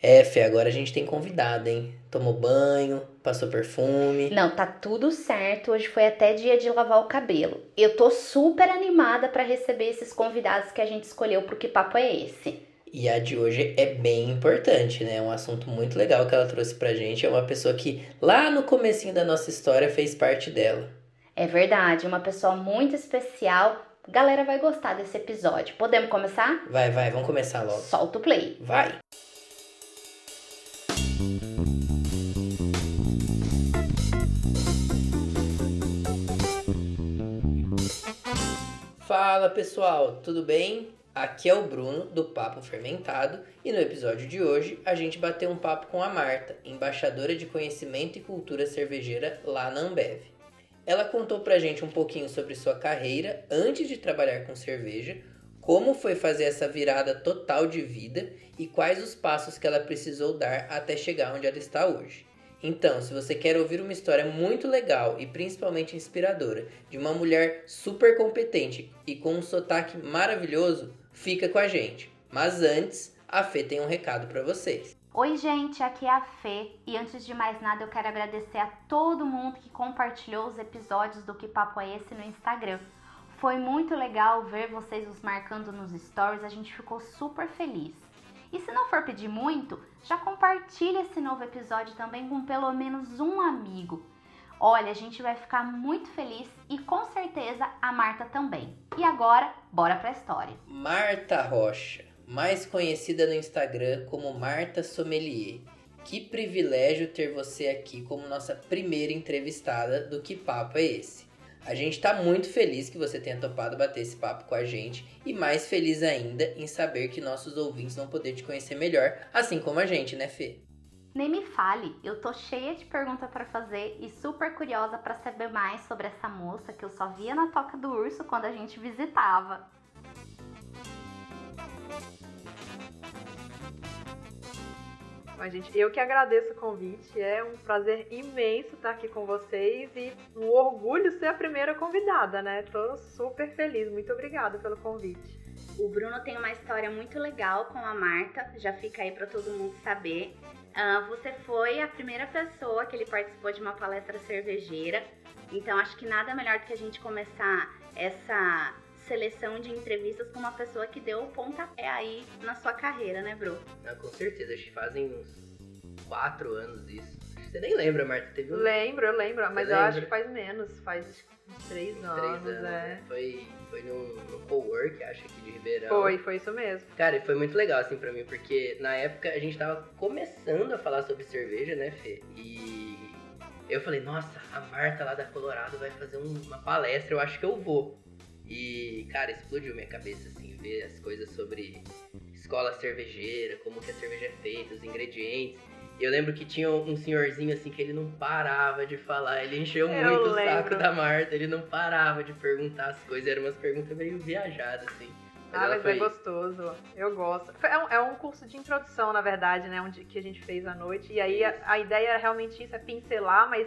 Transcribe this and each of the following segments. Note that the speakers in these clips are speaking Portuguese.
É, Fê, agora a gente tem convidado, hein? Tomou banho, passou perfume. Não, tá tudo certo. Hoje foi até dia de lavar o cabelo. Eu tô super animada para receber esses convidados que a gente escolheu pro Que Papo é Esse? E a de hoje é bem importante, né? É um assunto muito legal que ela trouxe pra gente. É uma pessoa que lá no comecinho da nossa história fez parte dela. É verdade, uma pessoa muito especial. Galera vai gostar desse episódio. Podemos começar? Vai, vai, vamos começar logo. Solta o play. Vai. Fala pessoal, tudo bem? Aqui é o Bruno do Papo Fermentado e no episódio de hoje a gente bateu um papo com a Marta, embaixadora de conhecimento e cultura cervejeira lá na Ambev. Ela contou pra gente um pouquinho sobre sua carreira antes de trabalhar com cerveja, como foi fazer essa virada total de vida e quais os passos que ela precisou dar até chegar onde ela está hoje. Então, se você quer ouvir uma história muito legal e principalmente inspiradora de uma mulher super competente e com um sotaque maravilhoso, fica com a gente. Mas antes, a Fê tem um recado para vocês. Oi, gente, aqui é a Fê e antes de mais nada eu quero agradecer a todo mundo que compartilhou os episódios do Que Papo é Esse no Instagram. Foi muito legal ver vocês nos marcando nos stories, a gente ficou super feliz. E se não for pedir muito, já compartilha esse novo episódio também com pelo menos um amigo. Olha, a gente vai ficar muito feliz e com certeza a Marta também. E agora, bora pra história. Marta Rocha, mais conhecida no Instagram como Marta Sommelier. Que privilégio ter você aqui como nossa primeira entrevistada do Que Papo é Esse? A gente está muito feliz que você tenha topado bater esse papo com a gente e mais feliz ainda em saber que nossos ouvintes vão poder te conhecer melhor, assim como a gente, né, Fê? Nem me fale, eu tô cheia de perguntas para fazer e super curiosa para saber mais sobre essa moça que eu só via na Toca do Urso quando a gente visitava. Mas, gente, eu que agradeço o convite. É um prazer imenso estar aqui com vocês e um orgulho ser a primeira convidada, né? Tô super feliz. Muito obrigada pelo convite. O Bruno tem uma história muito legal com a Marta, já fica aí para todo mundo saber. Uh, você foi a primeira pessoa que ele participou de uma palestra cervejeira, então acho que nada melhor do que a gente começar essa seleção de entrevistas com uma pessoa que deu o pontapé aí na sua carreira, né, Bru? Ah, com certeza, acho que fazem uns quatro anos isso. Você nem lembra, Marta? Teve um... Lembro, eu lembro, mas lembra? eu acho que faz menos, faz uns três anos, três anos é. Né? Foi, foi no, no Cowork, acho, aqui de Ribeirão. Foi, foi isso mesmo. Cara, e foi muito legal, assim, pra mim, porque na época a gente tava começando a falar sobre cerveja, né, Fê? E eu falei, nossa, a Marta lá da Colorado vai fazer um, uma palestra, eu acho que eu vou. E, cara, explodiu minha cabeça, assim, ver as coisas sobre escola cervejeira, como que a cerveja é feita, os ingredientes. Eu lembro que tinha um senhorzinho, assim, que ele não parava de falar, ele encheu Eu muito o lembro. saco da Marta, ele não parava de perguntar as coisas, eram umas perguntas meio viajadas, assim. Ah, ela mas é gostoso. Eu gosto. Foi- É um, é um curso de introdução, na verdade, né? Onde, que a gente fez à noite. E aí a, a ideia era realmente isso, é pincelar, mas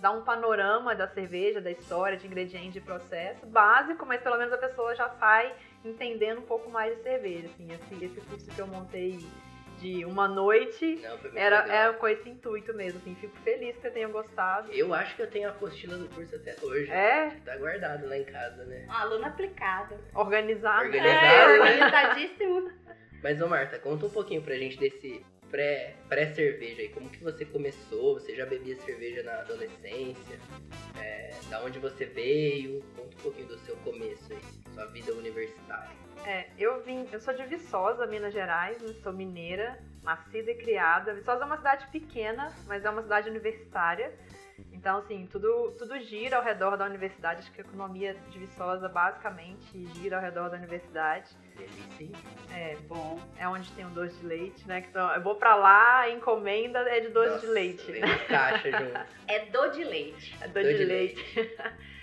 dar um panorama da cerveja, da história, de ingredientes, de processo. Básico, mas pelo menos a pessoa já sai entendendo um pouco mais de cerveja. Assim, esse, esse curso que eu montei de uma noite Não, foi muito era, legal. era com esse intuito mesmo. Assim, fico feliz que você tenha gostado. Eu acho que eu tenho a apostila do curso até hoje. É, Tá guardado lá em casa, né? Um aluno aplicado. organizado. Organizado, É, né? organizadíssimo. Mas, ô Marta, conta um pouquinho pra gente desse pré- pré-cerveja aí. Como que você começou? Você já bebia cerveja na adolescência? É, da onde você veio? Conta um pouquinho do seu começo aí, sua vida universitária. É, eu vim, eu sou de Viçosa, Minas Gerais, né, sou mineira, nascida e criada. Viçosa é uma cidade pequena, mas é uma cidade universitária. Então, assim, tudo, tudo gira ao redor da universidade. Acho que a economia de Viçosa basicamente gira ao redor da universidade. Delícia? É bom, é onde tem o doce de leite, né? Então, eu vou pra lá, a encomenda é de doce de Nossa, leite. Vem uma caixa junto. É do de leite. É doce de, leite.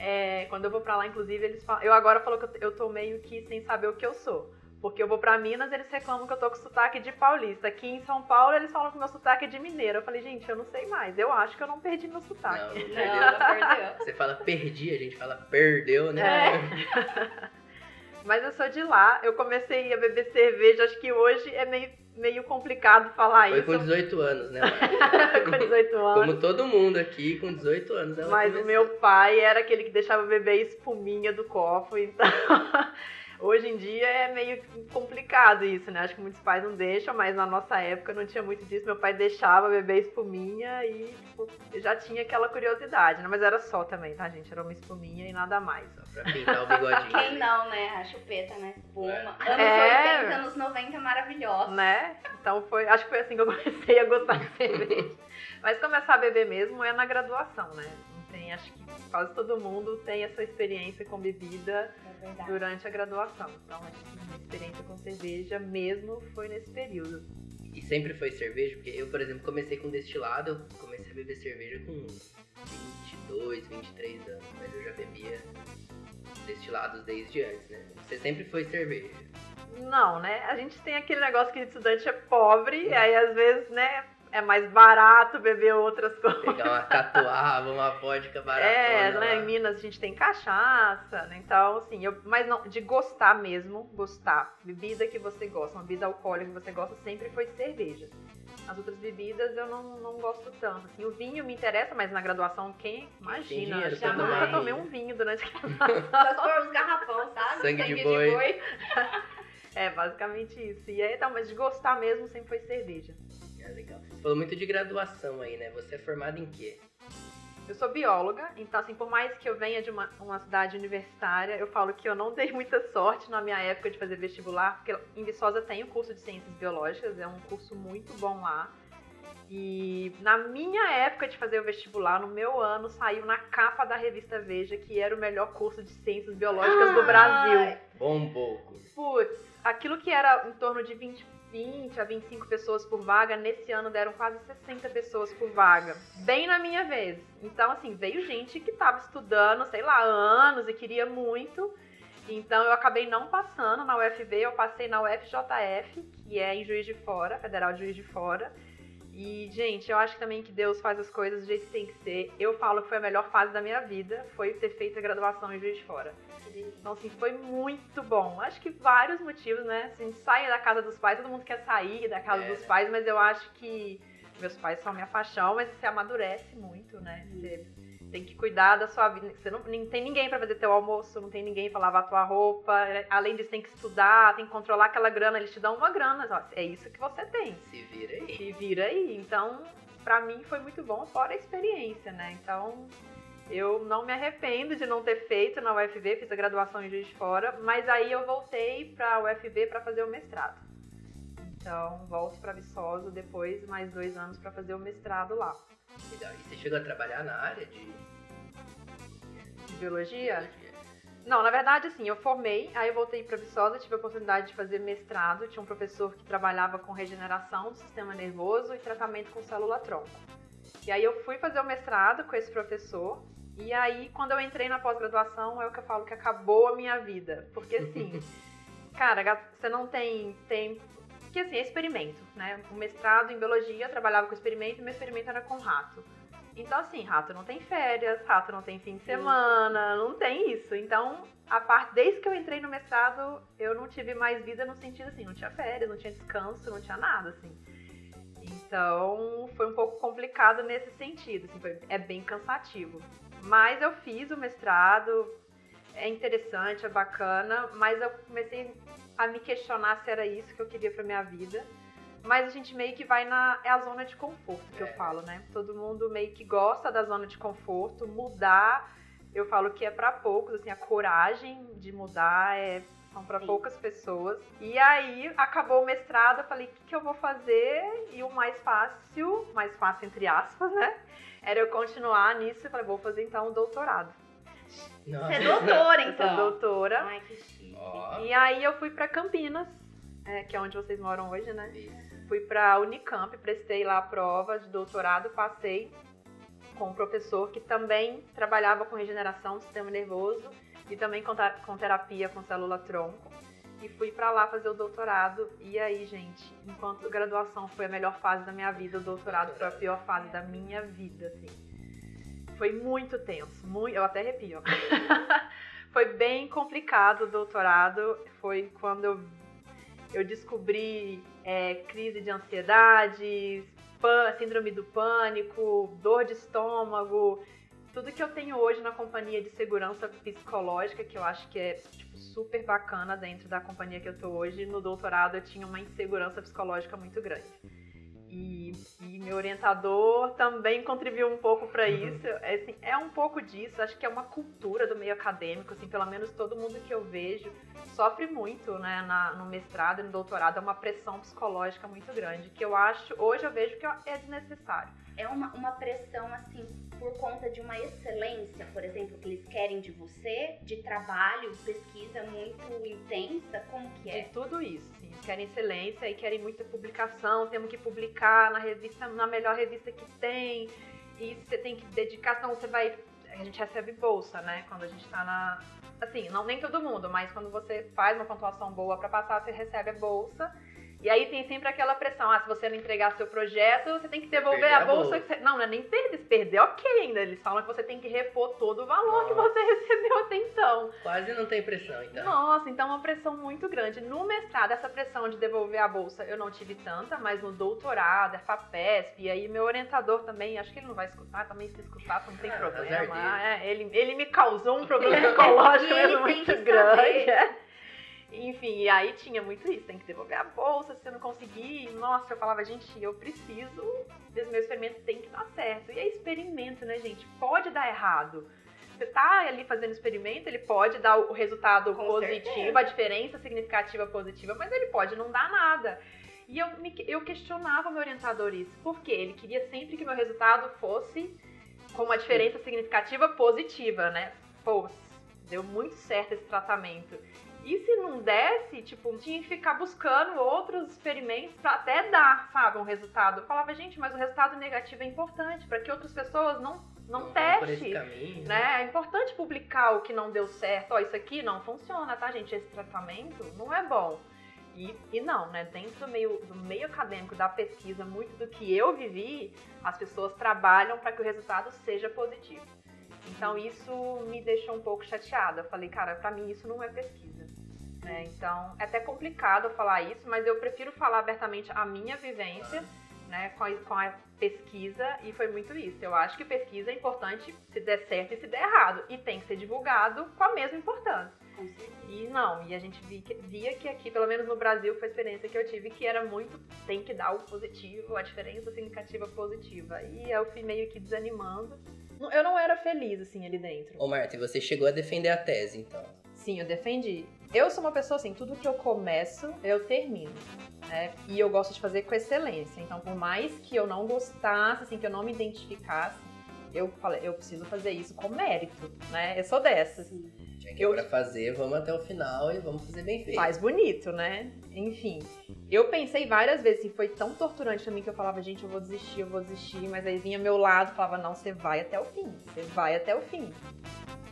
É, quando eu vou pra lá, inclusive, eles falam. Eu agora falo que eu, eu tô meio que sem saber o que eu sou. Porque eu vou pra Minas, eles reclamam que eu tô com sotaque de paulista. Aqui em São Paulo, eles falam que meu sotaque é de mineiro. Eu falei, gente, eu não sei mais. Eu acho que eu não perdi meu sotaque. não Não, perdeu. não perdeu. Você fala perdi, a gente fala perdeu, né? É. Mas eu sou de lá. Eu comecei a beber cerveja, acho que hoje é meio meio complicado falar Foi isso. com 18 anos, né, com 18 anos. Como todo mundo aqui, com 18 anos. Ela Mas o meu pai era aquele que deixava beber espuminha do copo, então hoje em dia é meio complicado isso, né? Acho que muitos pais não deixam, mas na nossa época não tinha muito disso. Meu pai deixava beber espuminha e tipo, já tinha aquela curiosidade, né? Mas era só também, tá, gente? Era uma espuminha e nada mais. Só pra pintar o bigodinho. Quem ali. não, né? A chupeta, né? Espuma. É. Anos É. 80, anos 90, maravilhosos. Né? Então foi, acho que foi assim que eu comecei a gostar de cerveja. Mas começar a beber mesmo é na graduação, né? Tem, acho que quase todo mundo tem essa experiência com bebida É durante a graduação. Então, acho que minha experiência com cerveja mesmo foi nesse período. E sempre foi cerveja? Porque eu, por exemplo, comecei com destilado, eu comecei a beber cerveja com 22, 23 anos. Mas eu já bebia destilados desde antes, né? Você sempre foi cerveja. Não, né? A gente tem aquele negócio que estudante é pobre, e aí às vezes, né, é mais barato beber outras coisas. Pegar uma catuaba, uma vodka baratona É, lá. né? Em Minas a gente tem cachaça, né? Então, assim, eu, mas não, de gostar mesmo, gostar. Bebida que você gosta, uma bebida alcoólica que você gosta, sempre foi cerveja. As outras bebidas eu não, não gosto tanto. Assim, o vinho me interessa, mas na graduação, quem? Imagina, dinheiro pra nunca tomar tomei um vinho durante a Só se for os garrafão, sabe? Sangue de boi. É, basicamente isso. E aí, então, mas de gostar mesmo sempre foi cerveja. É legal. Você falou muito de graduação aí, né? Você é formada em quê? Eu sou bióloga, então assim, por mais que eu venha de uma, uma cidade universitária, eu falo que eu não dei muita sorte na minha época de fazer vestibular, porque em Viçosa tem o curso de Ciências Biológicas, é um curso muito bom lá. E na minha época de fazer o vestibular, no meu ano, saiu na capa da revista Veja que era o melhor curso de Ciências Biológicas do Brasil. Ai. Bombou. Putz, aquilo que era em torno de 20, 20 a 25 pessoas por vaga, nesse ano deram quase 60 pessoas por vaga. Bem na minha vez. Então, assim, veio gente que tava estudando, sei lá, anos e queria muito. Então, eu acabei não passando na UFB, eu passei na UFJF, que é em Juiz de Fora, Federal de Juiz de Fora. E, gente, eu acho também que Deus faz as coisas do jeito que tem que ser. Eu falo que foi a melhor fase da minha vida, foi ter feito a graduação em Juiz de Fora. Então, assim, foi muito bom. Acho que vários motivos, né? Assim, sai da casa dos pais, todo mundo quer sair da casa É. dos pais, mas eu acho que meus pais são minha paixão, mas você amadurece muito, né? Você tem que cuidar da sua vida. Você não, não tem ninguém pra fazer teu almoço, não tem ninguém pra lavar tua roupa. Além disso, tem que estudar, tem que controlar aquela grana. Eles te dão uma grana, ó, é isso que você tem. Se vira aí. Se vira aí. Então, pra mim foi muito bom, fora a experiência, né? Então, eu não me arrependo de não ter feito na UFV, fiz a graduação em Juiz de Fora, mas aí eu voltei pra UFV pra fazer o mestrado. Então, volto pra Viçosa depois, mais dois anos pra fazer o mestrado lá. Legal. E você chegou a trabalhar na área de De biologia? biologia? Não, na verdade, assim, eu formei, aí eu voltei para Viçosa, tive a oportunidade de fazer mestrado. Tinha um professor que trabalhava com regeneração do sistema nervoso e tratamento com célula-tronco. E aí eu fui fazer o mestrado com esse professor. E aí, quando eu entrei na pós-graduação, é o que eu falo que acabou a minha vida. Porque, assim, cara, você não tem tempo. Porque, assim, é experimento, né? O mestrado em biologia, eu trabalhava com experimento e meu experimento era com rato. Então, assim, rato não tem férias, rato não tem fim de semana, não tem isso. Então, a parte, desde que eu entrei no mestrado, eu não tive mais vida no sentido assim, não tinha férias, não tinha descanso, não tinha nada, assim. Então, foi um pouco complicado nesse sentido, assim, foi, é bem cansativo. Mas eu fiz o mestrado, é interessante, é bacana, mas eu comecei a me questionar se era isso que eu queria pra minha vida. Mas a gente meio que vai na. É a zona de conforto que eu É. falo, né? Todo mundo meio que gosta da zona de conforto. Mudar, eu falo que é pra poucos, assim, a coragem de mudar é. São Sim. poucas pessoas. E aí, acabou o mestrado, eu falei, o que, que eu vou fazer? E o mais fácil, mais fácil entre aspas, né? Era eu continuar nisso. Eu falei, vou fazer então o doutorado. Você é doutora, Eu sou então. doutora. Ai, que chique. Ó, E aí eu fui pra Campinas, é, que é onde vocês moram hoje, né? isso. Fui pra Unicamp, prestei lá a prova de doutorado, passei com um professor que também trabalhava com regeneração do sistema nervoso e também com, com terapia com célula-tronco. E fui pra lá fazer o doutorado. E aí, gente, enquanto a graduação foi a melhor fase da minha vida, o doutorado foi a pior fase da minha vida, assim. Foi muito tenso, muito, eu até arrepio. foi bem complicado o doutorado. Foi quando eu eu descobri é, crise de ansiedade, pan, síndrome do pânico, dor de estômago, tudo que eu tenho hoje na companhia de segurança psicológica, que eu acho que é tipo, super bacana dentro da companhia que eu tô hoje, no doutorado eu tinha uma insegurança psicológica muito grande. E, e, meu orientador também contribuiu um pouco para uhum. isso. É, assim, é um pouco disso, acho que é uma cultura do meio acadêmico, assim, pelo menos todo mundo que eu vejo sofre muito, né, na, no mestrado e no doutorado, é uma pressão psicológica muito grande, que eu acho, hoje eu vejo que é desnecessário. É uma, uma pressão, assim, por conta de uma excelência, por exemplo, que eles querem de você, de trabalho, pesquisa muito intensa, como que é? De tudo isso querem excelência e querem muita publicação, temos que publicar na revista, na melhor revista que tem, e você tem que dedicar, senão você vai. A gente recebe bolsa, né? Quando a gente tá na. Assim, não nem todo mundo, mas quando você faz uma pontuação boa para passar, você recebe a bolsa. E aí tem sempre aquela pressão, ah, se você não entregar seu projeto, você tem que devolver a, a bolsa. bolsa. Você... Não, não é nem perder, se perder, ok ainda. Eles falam que você tem que repor todo o valor Nossa. que você recebeu até então. Quase não tem pressão, então. Nossa, então é uma pressão muito grande. No mestrado, essa pressão de devolver a bolsa eu não tive tanta, mas no doutorado, é FAPESP, e aí meu orientador também, acho que ele não vai escutar, também se escutar, não tem ah, problema. É, ele, ele me causou um problema psicológico muito grande. É. Enfim, e aí tinha muito isso, tem que devolver a bolsa, se você não conseguir. Nossa, eu falava, gente, eu preciso desse meu experimento, tem que dar certo. E é experimento, né, gente? Pode dar errado. Você tá ali fazendo experimento, ele pode dar o resultado Com positivo, certeza. a diferença significativa positiva, mas ele pode não dar nada. E eu, me, eu questionava meu orientador isso, porque ele queria sempre que meu resultado fosse com uma diferença significativa positiva, né? Pô, deu muito certo esse tratamento. E se não desse, tipo, tinha que ficar buscando outros experimentos para até dar, sabe, um resultado. Eu falava, gente, mas o resultado negativo é importante para que outras pessoas não não teste, caminho, né? né? É importante publicar o que não deu certo. Ó, isso aqui não funciona, tá, gente? Esse tratamento não é bom. E, e não, né? Dentro do meio, do meio acadêmico, da pesquisa, muito do que eu vivi, as pessoas trabalham para que o resultado seja positivo. Então isso me deixou um pouco chateada. Eu falei, cara, para mim isso não é pesquisa. Né? Então, é até complicado falar isso, mas eu prefiro falar abertamente a minha vivência né, com, a, com a pesquisa e foi muito isso. Eu acho que pesquisa é importante se der certo e se der errado. E tem que ser divulgado com a mesma importância. E não, e a gente via que, via que aqui, pelo menos no Brasil, foi a experiência que eu tive, que era muito, tem que dar o positivo, a diferença significativa positiva. E eu fui meio que desanimando. Eu não era feliz, assim, ali dentro. Ô, Marta, e você chegou a defender a tese, então? Sim, eu defendi. Eu sou uma pessoa assim, tudo que eu começo, eu termino. Né? E eu gosto de fazer com excelência. Então, por mais que eu não gostasse, assim, que eu não me identificasse, eu falei, eu preciso fazer isso com mérito, né? Eu sou dessas. Tinha que eu... pra fazer, vamos até o final e vamos fazer bem feito. Faz bonito, né? Enfim. Eu pensei várias vezes, assim, foi tão torturante pra mim que eu falava, gente, eu vou desistir, eu vou desistir, mas aí vinha meu lado falava, não, você vai até o fim, você vai até o fim.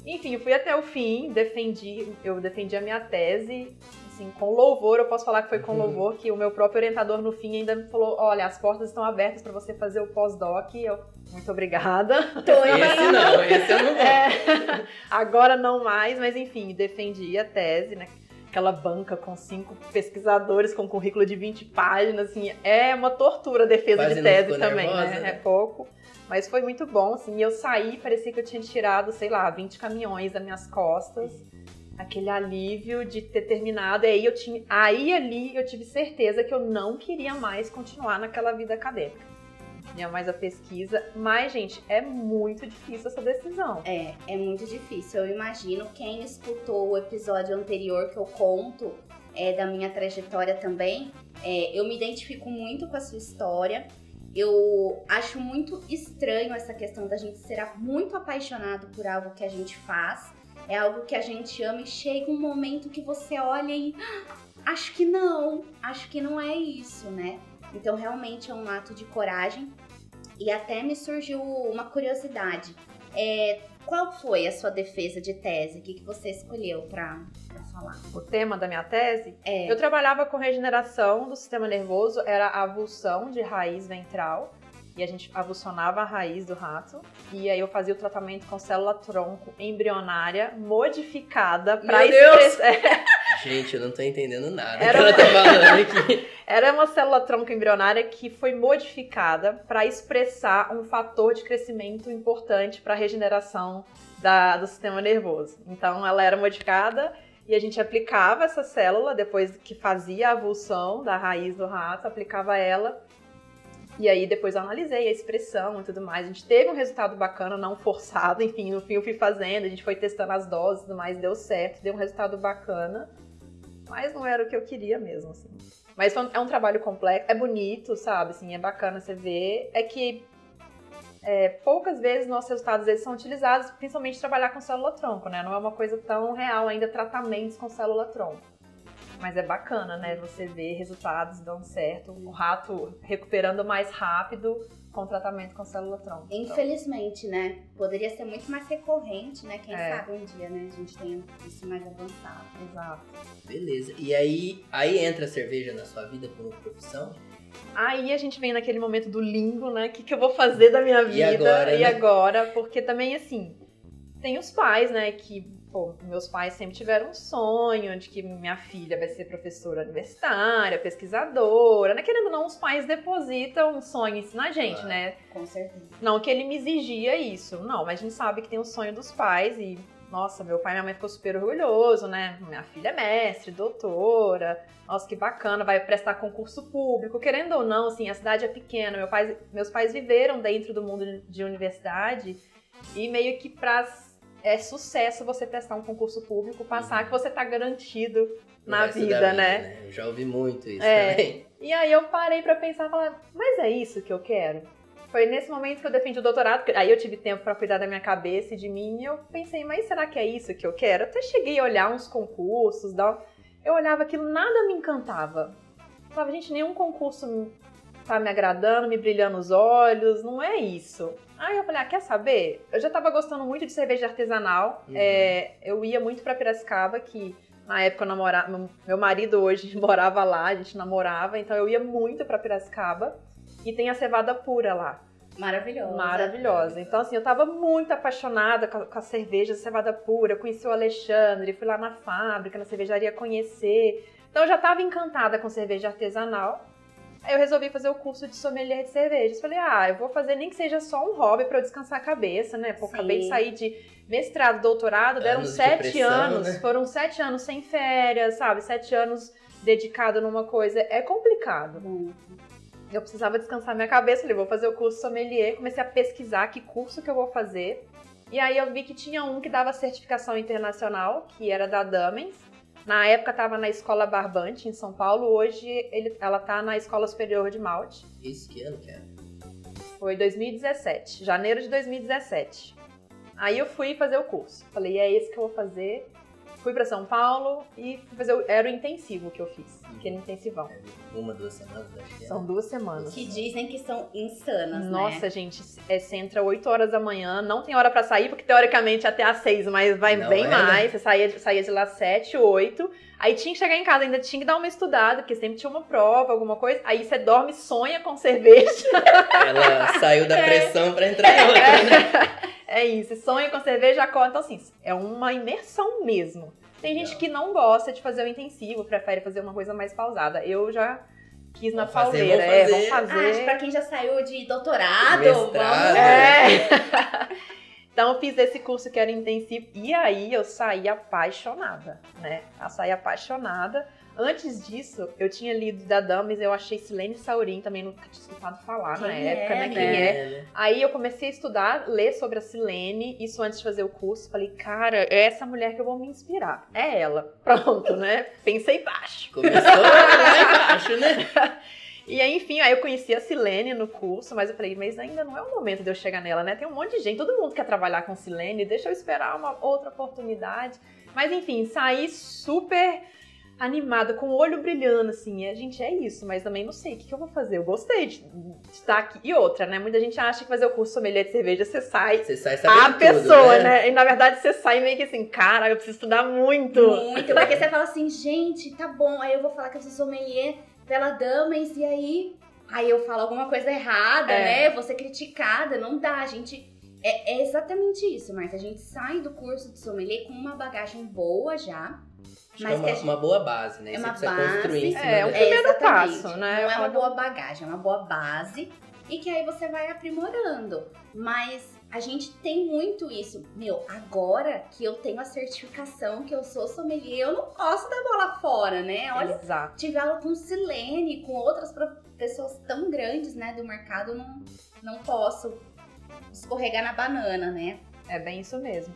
Enfim, eu fui até o fim, defendi, eu defendi a minha tese, assim, com louvor, eu posso falar que foi com uhum. louvor, que o meu próprio orientador no fim ainda me falou, olha, as portas estão abertas para você fazer o pós-doc, eu, muito obrigada. Tô esse não, esse eu não vou. É, agora não mais, mas enfim, defendi a tese, né? Aquela banca com cinco pesquisadores com currículo de 20 páginas, assim, é uma tortura a defesa Quase de tese também, nervosa, né? né? É pouco. Mas foi muito bom, assim. Eu saí, parecia que eu tinha tirado, sei lá, 20 caminhões das minhas costas. Aquele alívio de ter terminado. E aí eu tinha. Aí ali eu tive certeza que eu não queria mais continuar naquela vida acadêmica. Tinha mais a pesquisa. Mas, gente, é muito difícil essa decisão. É, é muito difícil. Eu imagino quem escutou o episódio anterior que eu conto é, da minha trajetória também. É, eu me identifico muito com a sua história. Eu acho muito estranho essa questão da gente ser muito apaixonado por algo que a gente faz. É algo que a gente ama e chega um momento que você olha e ah, acho que não, acho que não é isso, né? Então realmente é um ato de coragem. E até me surgiu uma curiosidade. É, qual foi a sua defesa de tese? O que, que você escolheu para falar? O tema da minha tese? É. Eu trabalhava com regeneração do sistema nervoso, era a avulsão de raiz ventral. E a gente avulsionava a raiz do rato. E aí eu fazia o tratamento com célula tronco embrionária modificada para expressar. Gente, eu não tô entendendo nada Era que ela tá falando aqui. Era uma célula tronco embrionária que foi modificada para expressar um fator de crescimento importante para a regeneração da, do sistema nervoso. Então, ela era modificada e a gente aplicava essa célula depois que fazia a avulsão da raiz do rato, aplicava ela. E aí depois eu analisei a expressão e tudo mais. A gente teve um resultado bacana, não forçado. Enfim, no fim eu fui fazendo, a gente foi testando as doses e tudo mais, deu certo, deu um resultado bacana. Mas não era o que eu queria mesmo, assim. Mas é um trabalho complexo, é bonito, sabe? Assim, é bacana você ver. É que é, poucas vezes nossos resultados eles são utilizados, principalmente trabalhar com célula-tronco, né? Não é uma coisa tão real ainda tratamentos com célula-tronco. Mas é bacana, né? Você ver resultados dando certo, o rato recuperando mais rápido com tratamento com célula-tronco. Infelizmente, né? Poderia ser muito mais recorrente, né? Quem é. sabe um dia, né? A gente tem isso mais avançado. Exato. Beleza. E aí, aí entra a cerveja na sua vida como profissão? Aí a gente vem naquele momento do limbo, né? O que, que eu vou fazer da minha vida? E agora? E né? agora? Porque também, assim, tem os pais, né? Que, pô, meus pais sempre tiveram um sonho de que minha filha vai ser professora universitária, pesquisadora, né? Querendo ou não, os pais depositam um sonho isso na gente, claro. né? Com certeza. Não que ele me exigia isso, não, mas a gente sabe que tem o sonho dos pais e nossa, meu pai e minha mãe ficou super orgulhoso, né? Minha filha é mestre, doutora. Nossa, que bacana, vai prestar concurso público. Querendo ou não, assim, a cidade é pequena. Meu pai, meus pais viveram dentro do mundo de universidade e meio que pra é sucesso você prestar um concurso público, passar que você tá garantido na vida, vida, né? né? Eu já ouvi muito isso é. também. E aí eu parei para pensar, falar, mas é isso que eu quero? Foi nesse momento que eu defendi o doutorado, aí eu tive tempo para cuidar da minha cabeça e de mim, e eu pensei, mas será que é isso que eu quero? Eu até cheguei a olhar uns concursos, eu olhava aquilo, nada me encantava. Eu falava, gente, nenhum concurso tá me agradando, me brilhando os olhos, não é isso. Aí eu falei, ah, quer saber? Eu já tava gostando muito de cerveja artesanal, uhum. é, eu ia muito para Piracicaba, que na época eu namorava, meu marido hoje morava lá, a gente namorava, então eu ia muito para Piracicaba. E tem a cevada pura lá. Maravilhosa. Maravilhosa. Então, assim, eu tava muito apaixonada com a, com a cerveja cevada pura. Eu conheci o Alexandre, fui lá na fábrica, na cervejaria conhecer. Então, eu já tava encantada com cerveja artesanal. Eu resolvi fazer o curso de sommelier de cervejas. Falei, ah, eu vou fazer nem que seja só um hobby para eu descansar a cabeça, né? Pô, acabei de sair de mestrado, doutorado, deram anos sete pressão, anos. Né? Foram sete anos sem férias, sabe? Sete anos dedicado numa coisa. É complicado. Muito. Eu precisava descansar minha cabeça, falei, vou fazer o curso sommelier, comecei a pesquisar que curso que eu vou fazer. E aí eu vi que tinha um que dava certificação internacional, que era da Damens. Na época estava na Escola Barbante, em São Paulo. Hoje ele, ela está na Escola Superior de Malte. Isso que ano que é? Foi 2017, janeiro de 2017. Aí eu fui fazer o curso. Falei, é esse que eu vou fazer. Fui para São Paulo e fui fazer. Era o intensivo que eu fiz. Aquele intensivão. Uma, duas semanas, acho que é. São duas semanas. Que dizem que são insanas, né? Nossa, né? gente, é, você entra 8 horas da manhã, não tem hora para sair, porque teoricamente até às 6, mas vai não bem é, mais. Né? Você saía, saía de lá 7, 8. Aí tinha que chegar em casa, ainda tinha que dar uma estudada, porque sempre tinha uma prova, alguma coisa. Aí você dorme, sonha com cerveja. Ela saiu da é. pressão é. para entrar em outra, é. né? É isso, sonha com cerveja, acorda. Então, assim, é uma imersão mesmo. Tem gente que não gosta de fazer o intensivo, prefere fazer uma coisa mais pausada. Eu já quis na vamos pauleira. Fazer, é, vamos fazer. Ah, pra quem já saiu de doutorado, Mestrado. vamos. É. então eu fiz esse curso que era intensivo e aí eu saí apaixonada, né? Eu saí apaixonada. Antes disso, eu tinha lido da Dames, eu achei Silene Saurin, também nunca tinha escutado falar Quem na é, época, né? né? Quem é. Aí eu comecei a estudar, ler sobre a Silene, isso antes de fazer o curso. Falei, cara, é essa mulher que eu vou me inspirar. É ela. Pronto, né? Pensei baixo. Começou lá embaixo, né? E aí, enfim, aí eu conheci a Silene no curso, mas eu falei, mas ainda não é o momento de eu chegar nela, né? Tem um monte de gente, todo mundo quer trabalhar com Silene, deixa eu esperar uma outra oportunidade. Mas enfim, saí super animada, com o olho brilhando, assim. E a gente, é isso, mas também não sei o que, que eu vou fazer. Eu gostei de, estar aqui. E outra, né? Muita gente acha que fazer o curso sommelier de cerveja, você sai. Você sai sabendo A pessoa, né? né? E na verdade você sai meio que assim, cara, eu preciso estudar muito. Muito, porque você fala assim, gente, tá bom, aí eu vou falar que eu sou sommelier pela Damas, e aí. Aí eu falo alguma coisa errada, é. né? Vou ser criticada. Não dá, a gente É, é exatamente isso, Marta. A gente sai do curso de sommelier com uma bagagem boa já. Acho mas que é uma, gente... uma, boa base, né? É uma Você base. Construir em cima é, é um primeiro é, passo, né? Não é uma boa bagagem, é uma boa base. E que aí você vai aprimorando. Mas a gente tem muito isso. Meu, agora que eu tenho a certificação que eu sou sommelier, eu não posso dar bola fora, né? Olha, Exato. tive aula com Silene, com outras pessoas tão grandes, né, do mercado, não, não posso escorregar na banana, né? É bem isso mesmo.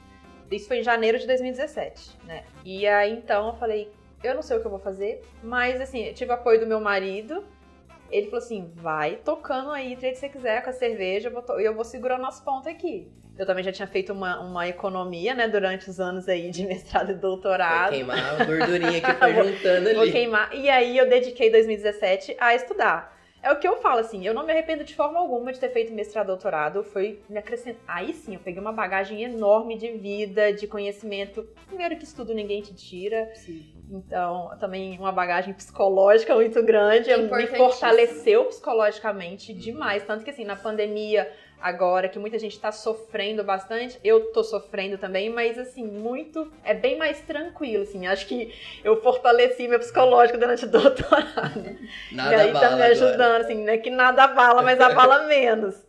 Isso foi em janeiro de 2017, né? E aí então eu falei, eu não sei o que eu vou fazer, mas assim, eu tive apoio do meu marido. Ele falou assim: vai tocando aí, se você quiser, com a cerveja, eu vou, eu vou segurando as pontas aqui. Eu também já tinha feito uma, uma economia, né, durante os anos aí de mestrado e doutorado. Vou queimar a gordurinha que foi juntando ali. Vou queimar. E aí eu dediquei 2017 a estudar. É o que eu falo, assim, eu não me arrependo de forma alguma de ter feito mestrado e doutorado. Foi me acrescentar. Aí sim, eu peguei uma bagagem enorme de vida, de conhecimento. Primeiro que estudo ninguém te tira. Sim. Então, também uma bagagem psicológica muito grande. Me fortaleceu psicologicamente demais. Tanto que, assim, na pandemia agora, que muita gente está sofrendo bastante. Eu tô sofrendo também, mas assim, muito. É bem mais tranquilo, assim. Acho que eu fortaleci meu psicológico durante o doutorado. Nada e aí tá me ajudando, agora. assim, né? Que nada bala, mas abala menos.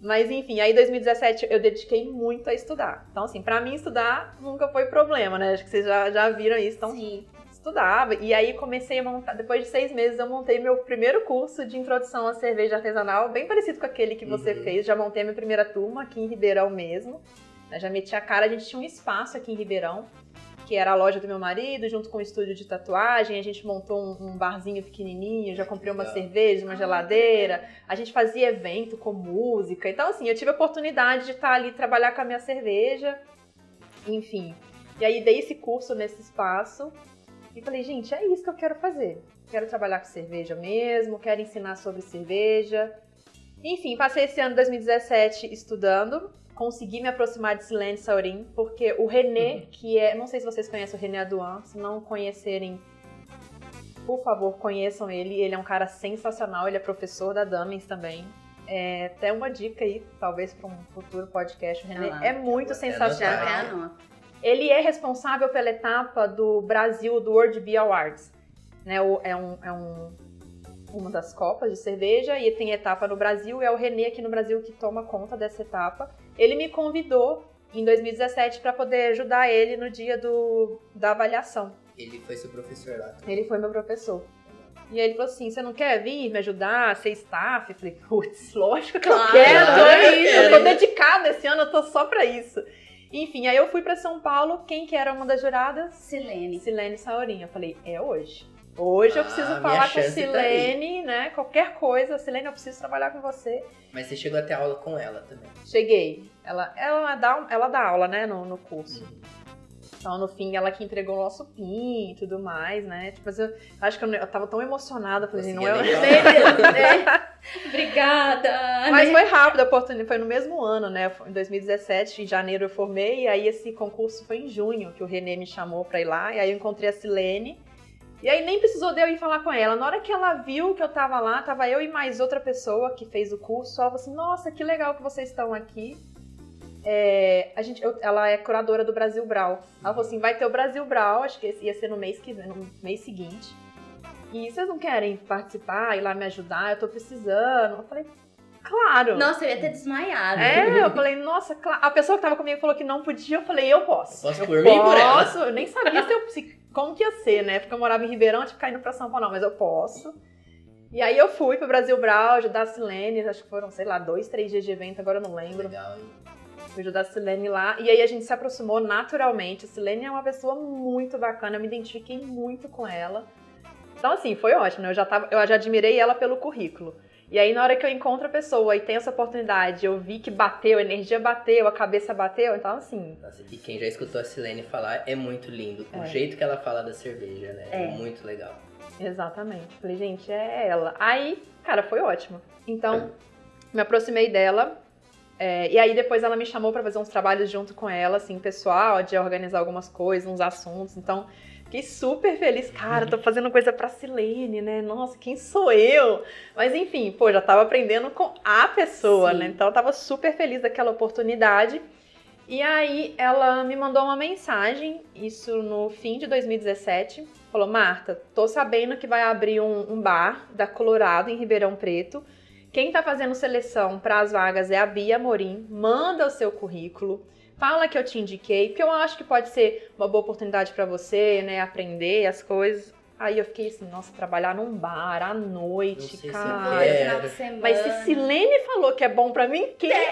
Mas enfim, aí 2017 eu dediquei muito a estudar. Então, assim, para mim estudar nunca foi problema, né? Acho que vocês já, já viram isso. Então, Sim estudava. E aí comecei a montar, depois de seis meses, eu montei meu primeiro curso de introdução à cerveja artesanal, bem parecido com aquele que você uhum. fez. Já montei a minha primeira turma aqui em Ribeirão mesmo. Eu já meti a cara, a gente tinha um espaço aqui em Ribeirão, que era a loja do meu marido, junto com o estúdio de tatuagem. A gente montou um, um barzinho pequenininho, já comprei uma cerveja, uma geladeira. A gente fazia evento com música. Então, assim, eu tive a oportunidade de estar ali trabalhar com a minha cerveja. Enfim. E aí dei esse curso nesse espaço. E falei, gente, é isso que eu quero fazer. Quero trabalhar com cerveja mesmo, quero ensinar sobre cerveja. Enfim, passei esse ano 2017 estudando, consegui me aproximar de Silene Saurin, porque o René, uhum. que é. Não sei se vocês conhecem o René Aduan, se não conhecerem, por favor, conheçam ele. Ele é um cara sensacional, ele é professor da Damens também. É, até uma dica aí, talvez para um futuro podcast. O René ah, é muito sensacional. Ele é responsável pela etapa do Brasil do World Beer Awards. Né? É, um, é um, uma das copas de cerveja e tem etapa no Brasil. E é o Renê aqui no Brasil que toma conta dessa etapa. Ele me convidou em 2017 para poder ajudar ele no dia do, da avaliação. Ele foi seu professor lá? Também. Ele foi meu professor. E aí ele falou assim: você não quer vir me ajudar, ser staff? Eu falei, putz, lógico que claro, eu quero, eu, eu tô dedicada esse ano, eu tô só pra isso. Enfim, aí eu fui para São Paulo. Quem que era uma das juradas? Silene. Silene Saurinho. Eu falei, é hoje. Hoje ah, eu preciso falar com a tá Silene, tá né? Qualquer coisa, Silene, eu preciso trabalhar com você. Mas você chegou a ter aula com ela também? Cheguei. Ela, ela, dá, ela dá aula, né, no, no curso. Uhum. Então, no fim, ela que entregou o nosso PIN e tudo mais, né? Tipo, eu acho que eu, eu tava tão emocionada, falei, assim, não é. é. Obrigada! Mas foi rápido a oportunidade, foi no mesmo ano, né? Em 2017, em janeiro eu formei, e aí esse concurso foi em junho, que o Renê me chamou pra ir lá, e aí eu encontrei a Silene. E aí nem precisou de eu ir falar com ela. Na hora que ela viu que eu tava lá, tava eu e mais outra pessoa que fez o curso, ela falou assim: Nossa, que legal que vocês estão aqui. É, a gente, eu, ela é curadora do Brasil Brau. Ela falou assim: vai ter o Brasil Brau, acho que ia ser no mês que vem, no mês seguinte. E vocês não querem participar, ir lá me ajudar? Eu tô precisando. Eu falei, claro. Nossa, eu ia ter desmaiado. É, eu falei, nossa, claro. A pessoa que tava comigo falou que não podia, eu falei, eu posso. Eu posso por eu mim por ela. Eu nem sabia se eu, se, como que ia ser, né? Porque eu morava em Ribeirão, tinha que ficar indo pra São Paulo, não, mas eu posso. E aí eu fui pro Brasil Brau, ajudar a Silene, acho que foram, sei lá, dois, três dias de evento, agora eu não lembro. Legal, hein? Ajudar a Silene lá. E aí a gente se aproximou naturalmente. A Silene é uma pessoa muito bacana, eu me identifiquei muito com ela. Então, assim, foi ótimo, né? Eu já, tava, eu já admirei ela pelo currículo. E aí, na hora que eu encontro a pessoa e tenho essa oportunidade, eu vi que bateu, a energia bateu, a cabeça bateu, então assim. Nossa, e quem já escutou a Silene falar é muito lindo. É. O jeito que ela fala da cerveja, né? É, é muito legal. Exatamente. Falei, gente, é ela. Aí, cara, foi ótimo. Então, me aproximei dela, é, e aí depois ela me chamou para fazer uns trabalhos junto com ela, assim, pessoal, de organizar algumas coisas, uns assuntos. Então, Fiquei super feliz. Cara, tô fazendo coisa pra Silene, né? Nossa, quem sou eu? Mas enfim, pô, já tava aprendendo com a pessoa, Sim. né? Então eu tava super feliz daquela oportunidade. E aí ela me mandou uma mensagem, isso no fim de 2017. Falou, Marta, tô sabendo que vai abrir um, um bar da Colorado em Ribeirão Preto. Quem tá fazendo seleção para as vagas é a Bia Morim. Manda o seu currículo. Fala que eu te indiquei, porque eu acho que pode ser uma boa oportunidade para você, né? Aprender as coisas. Aí eu fiquei assim, nossa, trabalhar num bar à noite, se cara. semana. Mas se Silene falou que é bom pra mim, quem sou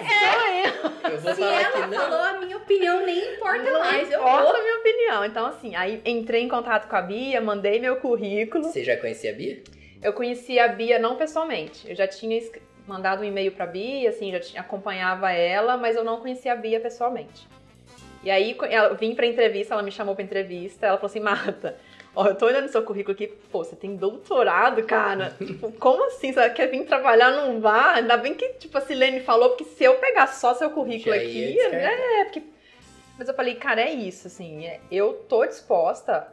eu? Eu vou Se falar ela que não. falou a minha opinião, nem importa Não mais. Eu importa vou. a minha opinião. Então, assim, aí entrei em contato com a Bia, mandei meu currículo. Você já conhecia a Bia? Eu conheci a Bia não pessoalmente. Eu já tinha mandado um e-mail pra Bia, assim, já tinha- acompanhava ela, mas eu não conhecia a Bia pessoalmente. E aí eu vim pra entrevista, ela me chamou pra entrevista, ela falou assim, Marta, ó, eu tô olhando seu currículo aqui, pô, você tem doutorado, cara. tipo, como assim? Você quer vir trabalhar num bar? Ainda bem que, tipo, a Silene falou, porque se eu pegar só seu currículo ia aqui, é, porque... Mas eu falei, cara, é isso, assim, é- eu tô disposta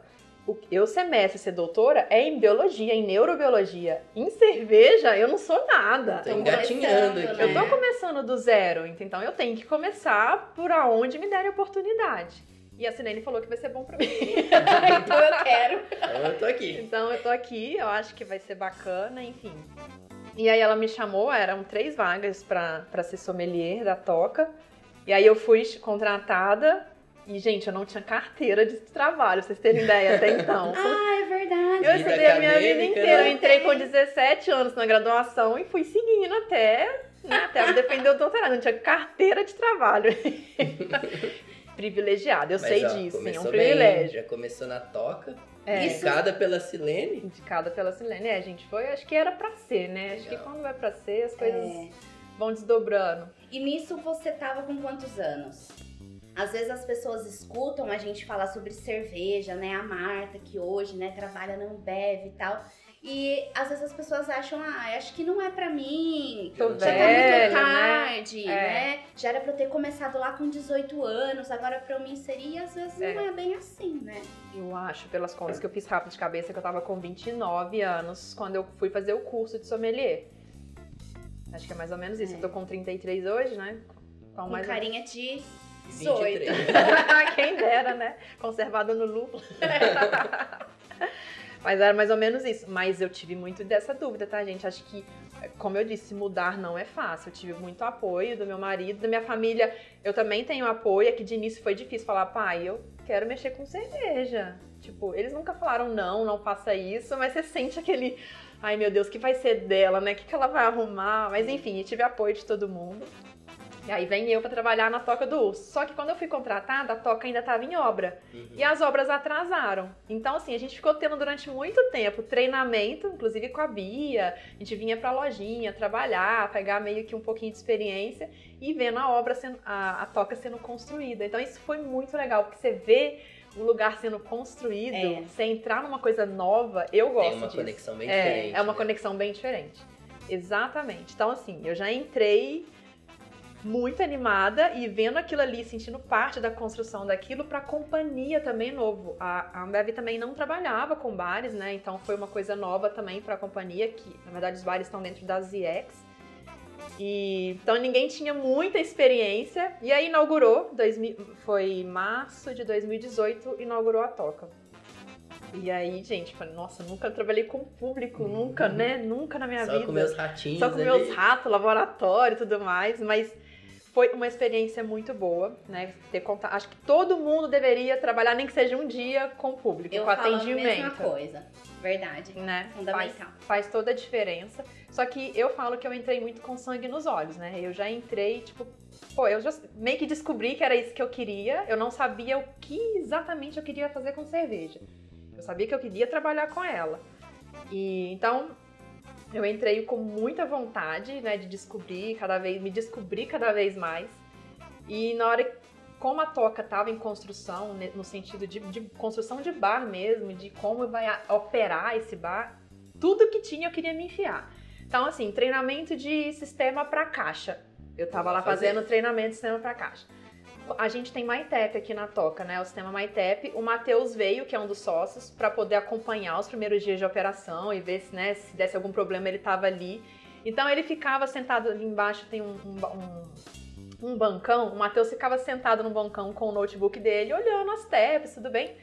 o eu semestre ser doutora é em biologia, em neurobiologia. Em cerveja, eu não sou nada. Tô engatinhando aqui. Eu tô começando do zero, então eu tenho que começar por aonde me derem oportunidade. E a Silene falou que vai ser bom pra mim. então eu quero. Então eu tô aqui. Então eu tô aqui, eu acho que vai ser bacana, enfim. E aí ela me chamou, eram três vagas pra, pra ser sommelier da Toca. E aí eu fui contratada e, gente, eu não tinha carteira de trabalho, pra vocês terem ideia até então. Ah, é verdade. Eu estudei a minha vida inteira. Eu né? entrei com 17 anos na graduação e fui seguindo até, né, até defender o doutorado. Não tinha carteira de trabalho. Privilegiada, eu Mas, sei ó, disso, sim, é um começou bem, privilégio. Já começou na toca, É, indicada pela Silene. indicada pela Silene. É, gente, foi, acho que era pra ser, né? Acho que Legal. quando vai pra ser, as coisas É. vão desdobrando. E nisso você tava com quantos anos? Às vezes as pessoas escutam a gente falar sobre cerveja, né? A Marta, que hoje, né, trabalha na Ambev e tal. E às vezes as pessoas acham, ah, acho que não é pra mim. Tô Já Já tá velha, muito tarde, É. né? Já era pra eu ter começado lá com 18 anos, agora pra mim seria, às vezes É. não é bem assim, né? Eu acho, pelas contas que eu fiz rápido de cabeça, que eu tava com 29 anos quando eu fui fazer o curso de sommelier. Acho que é mais ou menos isso. É. Eu tô com 33 hoje, né? Então, Com mais ou carinha de 23. 18. Quem dera, né? Conservada no lúpulo. Mas era mais ou menos isso. Mas eu tive muito dessa dúvida, tá, gente? Acho que, como eu disse, mudar não é fácil. Eu tive muito apoio do meu marido, da minha família. Eu também tenho apoio. É que de início foi difícil falar, pai, eu quero mexer com cerveja. Tipo, eles nunca falaram não, não faça isso, mas você sente aquele. Ai meu Deus, o que vai ser dela, né? O que, que ela vai arrumar? Mas enfim, eu tive apoio de todo mundo. E aí vem eu pra trabalhar na Toca do Urso. Só que quando eu fui contratada, a Toca ainda estava em obra. Uhum. E as obras atrasaram. Então, assim, a gente ficou tendo durante muito tempo treinamento, inclusive com a Bia. A gente vinha pra lojinha trabalhar, pegar meio que um pouquinho de experiência e vendo a obra sendo, a, a toca sendo construída. Então, isso foi muito legal, porque você vê o lugar sendo construído, É. você entrar numa coisa nova, eu gosto Tem uma disso. conexão bem é, diferente. É uma né? conexão bem diferente. Exatamente. Então, assim, eu já entrei muito animada e vendo aquilo ali, sentindo parte da construção daquilo para companhia também novo. A, a Ambev também não trabalhava com bares, né? Então foi uma coisa nova também para a companhia, que na verdade os bares estão dentro da ZX. E, então ninguém tinha muita experiência. E aí inaugurou, 2000, foi março de 2018, inaugurou a Toca. E aí, gente, falei, nossa, nunca trabalhei com público, nunca, né? Nunca na minha Só vida. com meus ratinhos Só com ali. meus ratos, laboratório e tudo mais, mas foi uma experiência muito boa, né? Ter contato. Acho que todo mundo deveria trabalhar, nem que seja um dia, com o público, Eu com falo a atendimento. mesma coisa. Verdade. Né? Faz, Fundamental. faz toda a diferença. Só que eu falo que eu entrei muito com sangue nos olhos, né? Eu já entrei, tipo, pô, eu já meio que descobri que era isso que eu queria. Eu não sabia o que exatamente eu queria fazer com cerveja. Eu sabia que eu queria trabalhar com ela. E então eu entrei com muita vontade, né, de descobrir cada vez, me descobrir cada vez mais. E na hora, como a toca estava em construção, né, no sentido de, de construção de bar mesmo, de como vai a- operar esse bar, tudo que tinha eu queria me enfiar. Então, assim, treinamento de sistema para caixa. Eu tava Vai lá fazendo treinamento de sistema para caixa. A gente tem MyTap aqui na Toca, né? O sistema MyTap. O Matheus veio, que é um dos sócios, para poder acompanhar os primeiros dias de operação e ver se, né, se desse algum problema ele estava ali. Então ele ficava sentado ali embaixo, tem um, um, um, um bancão. O Matheus ficava sentado no bancão com o notebook dele, olhando as taps, tudo bem?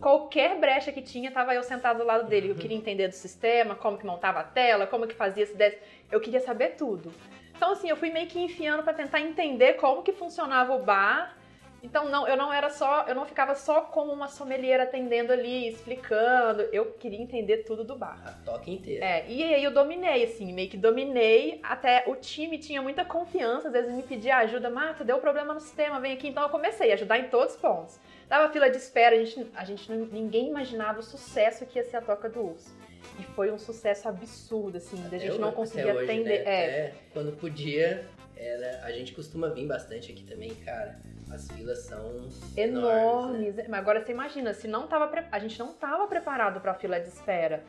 Qualquer brecha que tinha, tava eu sentado do lado dele. Eu queria entender do sistema, como que montava a tela, como que fazia se desse. Eu queria saber tudo. Então, assim, eu fui meio que enfiando para tentar entender como que funcionava o bar. Então, não, eu não era só, eu não ficava só como uma sommelier atendendo ali, explicando. Eu queria entender tudo do bar. A toca inteira. É, e aí eu dominei, assim, meio que dominei. Até o time tinha muita confiança, às vezes me pedia ajuda. Marta, deu problema no sistema, vem aqui. Então eu comecei a ajudar em todos os pontos. Dava fila de espera, a gente, a gente ninguém imaginava o sucesso que ia ser a toca do urso. E foi um sucesso absurdo, assim, da gente não conseguia hoje, atender. Né? É. Até quando podia, era, a gente costuma vir bastante aqui também, cara. As filas são enormes. enormes. Né? Mas agora você imagina, se não tava pre... a gente não estava preparado para a fila de espera.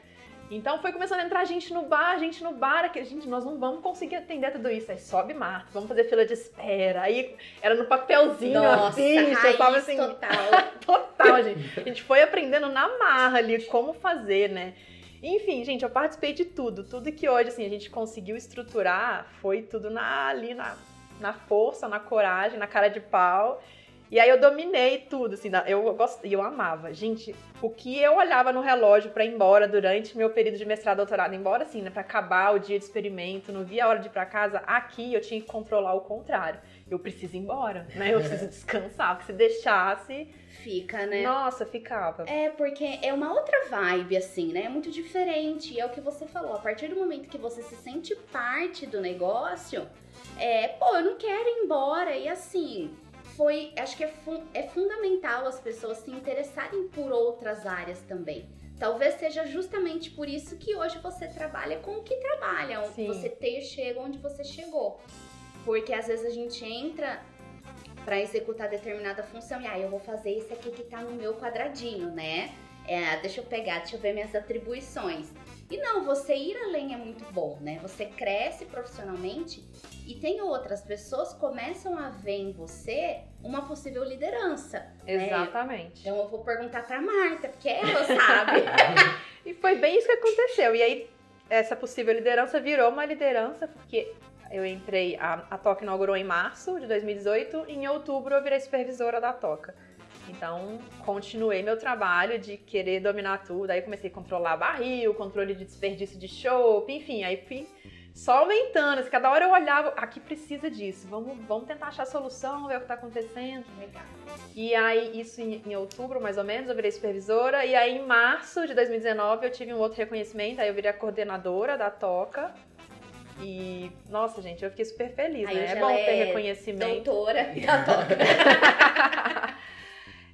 Então foi começando a entrar gente no bar, gente no bar, que gente, nós não vamos conseguir atender tudo isso. Aí sobe Marta, vamos fazer fila de espera. Aí era no papelzinho, Nossa, assim, raiz tava assim. total. total, gente. A gente foi aprendendo na marra ali como fazer, né? Enfim, gente, eu participei de tudo. Tudo que hoje assim, a gente conseguiu estruturar foi tudo na, ali na, na força, na coragem, na cara de pau. E aí eu dominei tudo, assim, eu gostei, eu amava. Gente, o que eu olhava no relógio para ir embora durante meu período de mestrado doutorado, embora assim, né, para acabar o dia de experimento, não via a hora de ir para casa, aqui eu tinha que controlar o contrário. Eu preciso ir embora, né? Eu preciso descansar, porque se deixasse, fica, né? Nossa, ficava. É, porque é uma outra vibe, assim, né? É muito diferente. E é o que você falou. A partir do momento que você se sente parte do negócio, é, pô, eu não quero ir embora. E assim, foi. Acho que é, é fundamental as pessoas se interessarem por outras áreas também. Talvez seja justamente por isso que hoje você trabalha com o que trabalha, Sim. você ter chega onde você chegou. Porque às vezes a gente entra para executar determinada função e aí ah, eu vou fazer isso aqui que tá no meu quadradinho, né? É, deixa eu pegar, deixa eu ver minhas atribuições. E não, você ir além é muito bom, né? Você cresce profissionalmente e tem outras pessoas começam a ver em você uma possível liderança. Né? Exatamente. Né? Então eu vou perguntar para Marta, porque ela sabe. e foi bem isso que aconteceu. E aí essa possível liderança virou uma liderança porque eu entrei, a, a Toca inaugurou em março de 2018 e em outubro eu virei supervisora da Toca. Então, continuei meu trabalho de querer dominar tudo. Aí comecei a controlar barril, controle de desperdício de chopp, enfim, aí fui só aumentando. Assim, cada hora eu olhava, aqui precisa disso, vamos, vamos tentar achar solução, ver o que está acontecendo. Legal. E aí, isso em, em, outubro, mais ou menos, eu virei supervisora. E aí, em março de 2019, eu tive um outro reconhecimento, aí eu virei a coordenadora da Toca. E, nossa, gente, eu fiquei super feliz, Aí né? É bom ter é reconhecimento. Doutora da toca.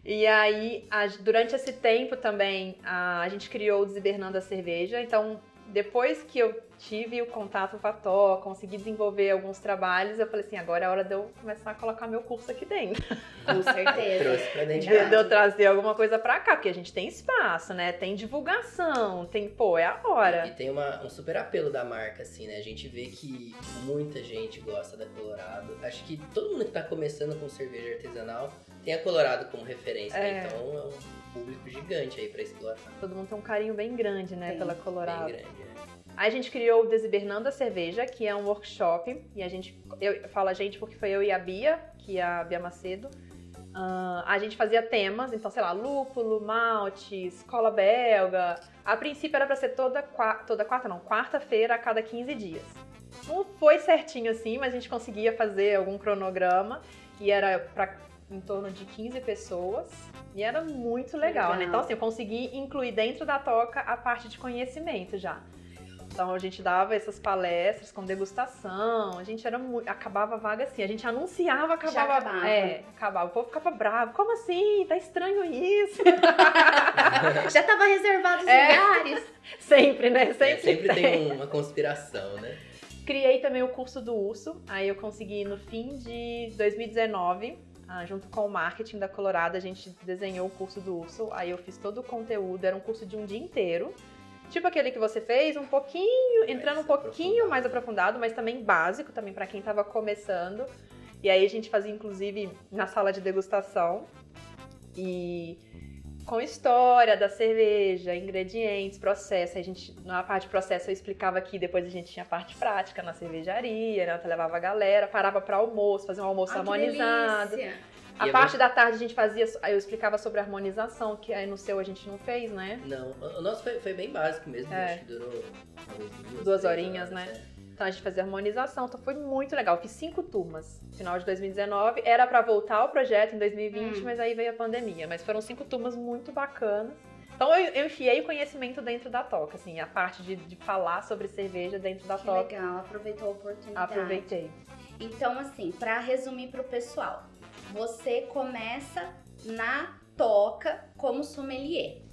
e aí, durante esse tempo também, a, a gente criou o Desibernando a Cerveja. Então, depois que eu tive o contato com a Tó, consegui desenvolver alguns trabalhos, eu falei assim, agora é hora de eu começar a colocar meu curso aqui dentro. Com certeza. Trouxe pra dentro de, de eu trazer alguma coisa pra cá, porque a gente tem espaço, né? Tem divulgação, tem, pô, é a hora. E, e tem uma, um super apelo da marca, assim, né? A gente vê que muita gente gosta da Colorado. Acho que todo mundo que tá começando com cerveja artesanal tem a Colorado como referência, né? é. então é um público gigante aí pra explorar. Todo mundo tem um carinho bem grande, né, pela Colorado. Bem grande, é. A gente criou o Desibernando a Cerveja, que é um workshop, e a gente, eu falo a gente porque foi eu e a Bia, que é a Bia Macedo. Uh, a gente fazia temas, então, sei lá, lúpulo, malte, escola belga. A princípio era para ser toda, toda quarta, não, quarta-feira a cada 15 dias. Não foi certinho assim, mas a gente conseguia fazer algum cronograma e era para em torno de 15 pessoas e era muito legal, legal. né? Então, assim, eu consegui incluir dentro da toca a parte de conhecimento já. Então a gente dava essas palestras com degustação, a gente era muito. Acabava a vaga assim, a gente anunciava, acabava. acabava. É, acabava. O povo ficava bravo. Como assim? Tá estranho isso. Já tava reservado os é. lugares. Sempre, né? Sempre, é, sempre tem. tem uma conspiração, né? Criei também o curso do urso. Aí eu consegui no fim de 2019 ah, junto com o marketing da Colorado, a gente desenhou o curso do urso. Aí eu fiz todo o conteúdo, era um curso de um dia inteiro. Tipo aquele que você fez, um pouquinho, entrando um pouquinho mais aprofundado, mas também básico também para quem estava começando. E aí a gente fazia, inclusive, na sala de degustação. E com história da cerveja, ingredientes, processo. A gente, na parte de processo eu explicava aqui, depois a gente tinha a parte prática na cervejaria, né? Eu levava a galera, parava para almoço, fazia um almoço Ah, harmonizado. A E parte da tarde a gente fazia, eu explicava sobre a harmonização, que aí no seu a gente não fez, né? Não, o nosso foi, foi bem básico mesmo, É. acho que durou duas, Duas horinhas, horas, né? é. Então a gente fazia harmonização, então foi muito legal. Eu fiz cinco turmas. Final de 2019, era pra voltar o projeto em 2020, Hum. mas aí veio a pandemia. Mas foram cinco turmas muito bacanas. Então eu, eu enfiei o conhecimento dentro da toca, assim, a parte de, de falar sobre cerveja dentro da Que toca. legal, aproveitou a oportunidade. Aproveitei. Então, assim, pra resumir pro pessoal, você começa na toca como sommelier.